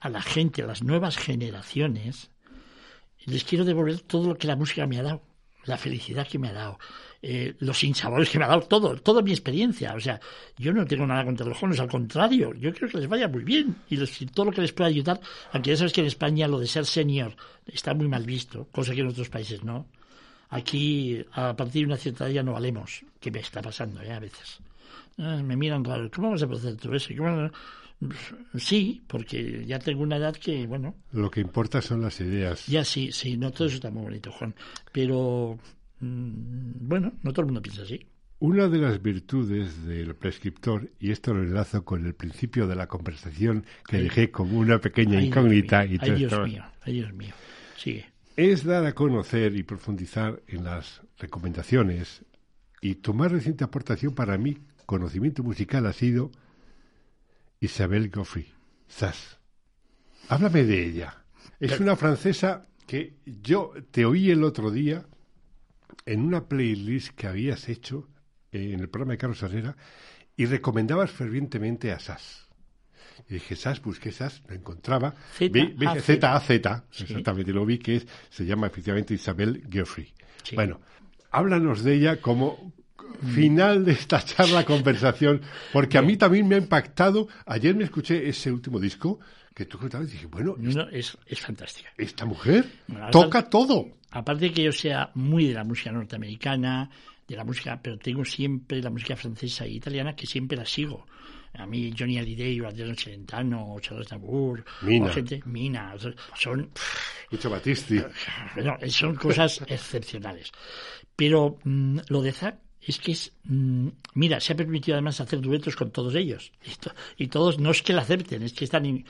a la gente, a las nuevas generaciones, les quiero devolver todo lo que la música me ha dado, la felicidad que me ha dado, eh, los sinsabores que me ha dado todo, toda mi experiencia. O sea, yo no tengo nada contra los jóvenes, al contrario, yo creo que les vaya muy bien y todo lo que les pueda ayudar, aunque ya sabes que en España lo de ser senior está muy mal visto, cosa que en otros países no. Aquí, a partir de una cierta edad ya no valemos, que me está pasando ¿eh? a veces. Ah, me miran raro, ¿cómo vas a hacer todo eso? Sí, porque ya tengo una edad que, bueno. Lo que importa son las ideas. Ya sí, sí, no todo eso está muy bonito, Juan. Pero Mm, bueno, no todo el mundo piensa así. Una de las virtudes del prescriptor, y esto lo enlazo con el principio de la conversación que dejé como una pequeña incógnita. y ay, Dios mío, ay, Dios mío, sigue. Es dar a conocer y profundizar en las recomendaciones. Y tu más reciente aportación para mi conocimiento musical ha sido Isabel Goffrey, Zas. Háblame de ella. Es una francesa que yo te oí el otro día en una playlist que habías hecho en el programa de Carlos Herrera y recomendabas fervientemente a SAS. Y dije, SAS, busqué SAS, lo encontraba. Z, A, Z, exactamente, lo vi que es, se llama efectivamente Isabel Geoffrey. Bueno, háblanos de ella como final de esta charla, conversación, porque a mí también me ha impactado. Ayer me escuché ese último disco que tú contabas y dije, bueno, es, es fantástica. Esta mujer toca todo aparte de que yo sea muy de la música norteamericana, de la música, pero tengo siempre la música francesa e italiana que siempre la sigo. A mí Johnny Hallyday, o Adriano Celentano, o Charles Nabur, Mina. o gente, Mina, son... Mucho Battisti. son cosas excepcionales. Pero mm, lo de Zack es que es... Mm, mira, se ha permitido además hacer duetos con todos ellos. Y, todos no es que la acepten, es que están...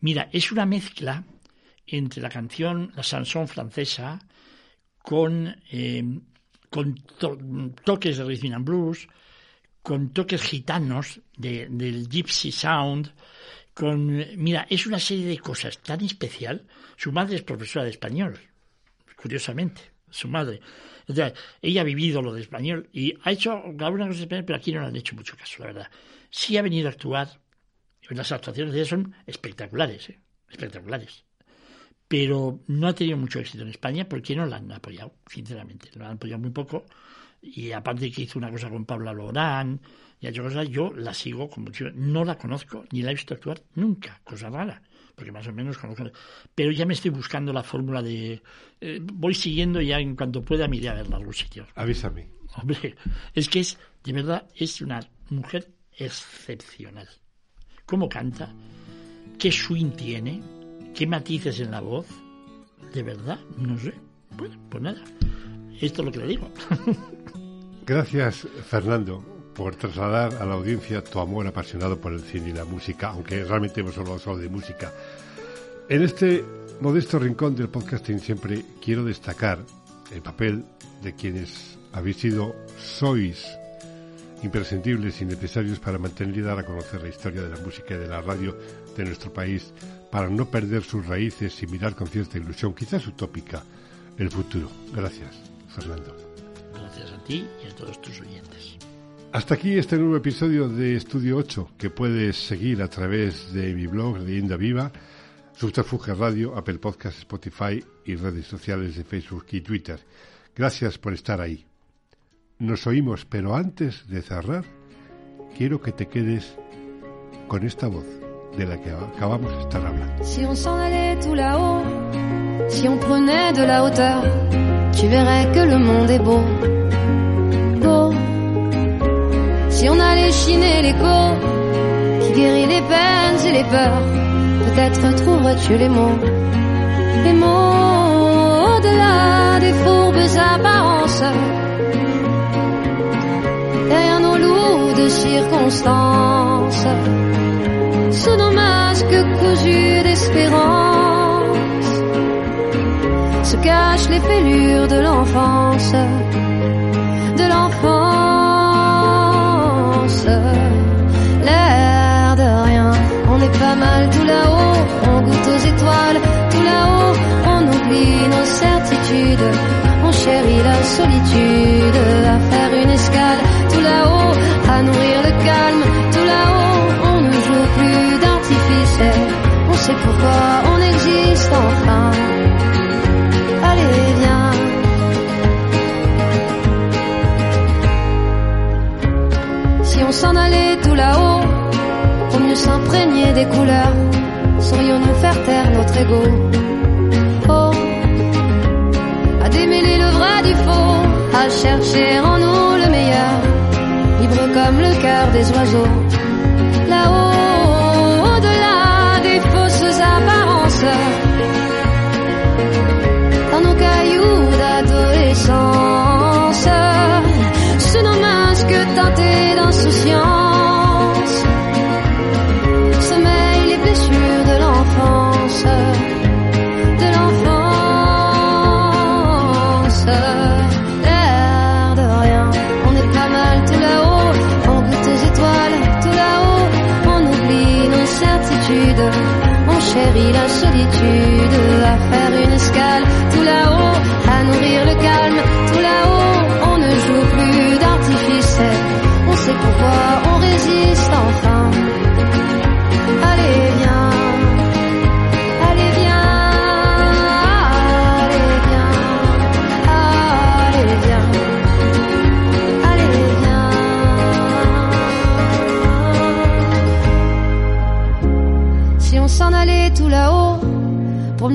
Mira, es una mezcla entre la canción, la chanson francesa, con eh, con toques de rhythm and blues, con toques gitanos del gypsy sound, con mira, es una serie de cosas tan especial. Su madre es profesora de español, curiosamente, su madre. ella ha vivido lo de español y ha hecho algunas cosas español, pero aquí no le han hecho mucho caso, la verdad. Sí ha venido a actuar, las actuaciones de ella son espectaculares, ¿eh? espectaculares pero no ha tenido mucho éxito en España porque no la han apoyado, sinceramente. La han apoyado muy poco. Y aparte que hizo una cosa con Pablo Lorán y ha hecho yo la sigo como no la conozco ni la he visto actuar nunca, cosa rara, porque más o menos conozco. Pero ya me estoy buscando la fórmula de. Eh, voy siguiendo ya en cuanto pueda mi idea a verla a algún sitio. Avísame. Hombre, es que es, de verdad, es una mujer excepcional. ¿Cómo canta? ¿Qué swing tiene? ¿Qué matices en la voz? De verdad, no sé. Bueno, pues nada. Esto es lo que le digo. Gracias, Fernando, por trasladar a la audiencia tu amor apasionado por el cine y la música, aunque realmente hemos hablado solo de música. En este modesto rincón del podcasting siempre quiero destacar el papel de quienes habéis sido, sois imprescindibles y necesarios para mantener y dar a conocer la historia de la música y de la radio de nuestro país para no perder sus raíces y mirar con cierta ilusión, quizás utópica, el futuro. Gracias, Fernando. Gracias a ti y a todos tus oyentes. Hasta aquí este nuevo episodio de Estudio 8 que puedes seguir a través de mi blog Leyenda Viva, Subterfuge Radio, Apple Podcast, Spotify y redes sociales de Facebook y Twitter. Gracias por estar ahí. Nos oímos, pero antes de cerrar, quiero que te quedes con esta voz. de la que acabamos de estar hablando. Si on s'en allait tout là-haut, si on prenait de la hauteur, tu verrais que le monde est beau, beau. Si on allait chiner l'écho qui guérit les peines et les peurs, peut-être trouverais-tu les mots, les mots au-delà des fourbes apparences. Derrière nos lourdes circonstances sous nos masques cousus d'espérance se cachent les fêlures de l'enfance, de l'enfance. Mal. Tout là-haut, on goûte aux étoiles, tout là-haut, on oublie nos certitudes, on chérit la solitude, à faire une escale, tout là-haut, à nourrir le calme, tout là-haut on sait pourquoi on existe enfin. Allez, viens. Si on s'en allait tout là-haut, s'imprégner des couleurs, saurions-nous faire taire notre ego. Oh, à démêler le vrai du faux, à chercher en nous le meilleur, libre comme le cœur des oiseaux. Là-haut, la solitude, à faire une escale. Tout là-haut,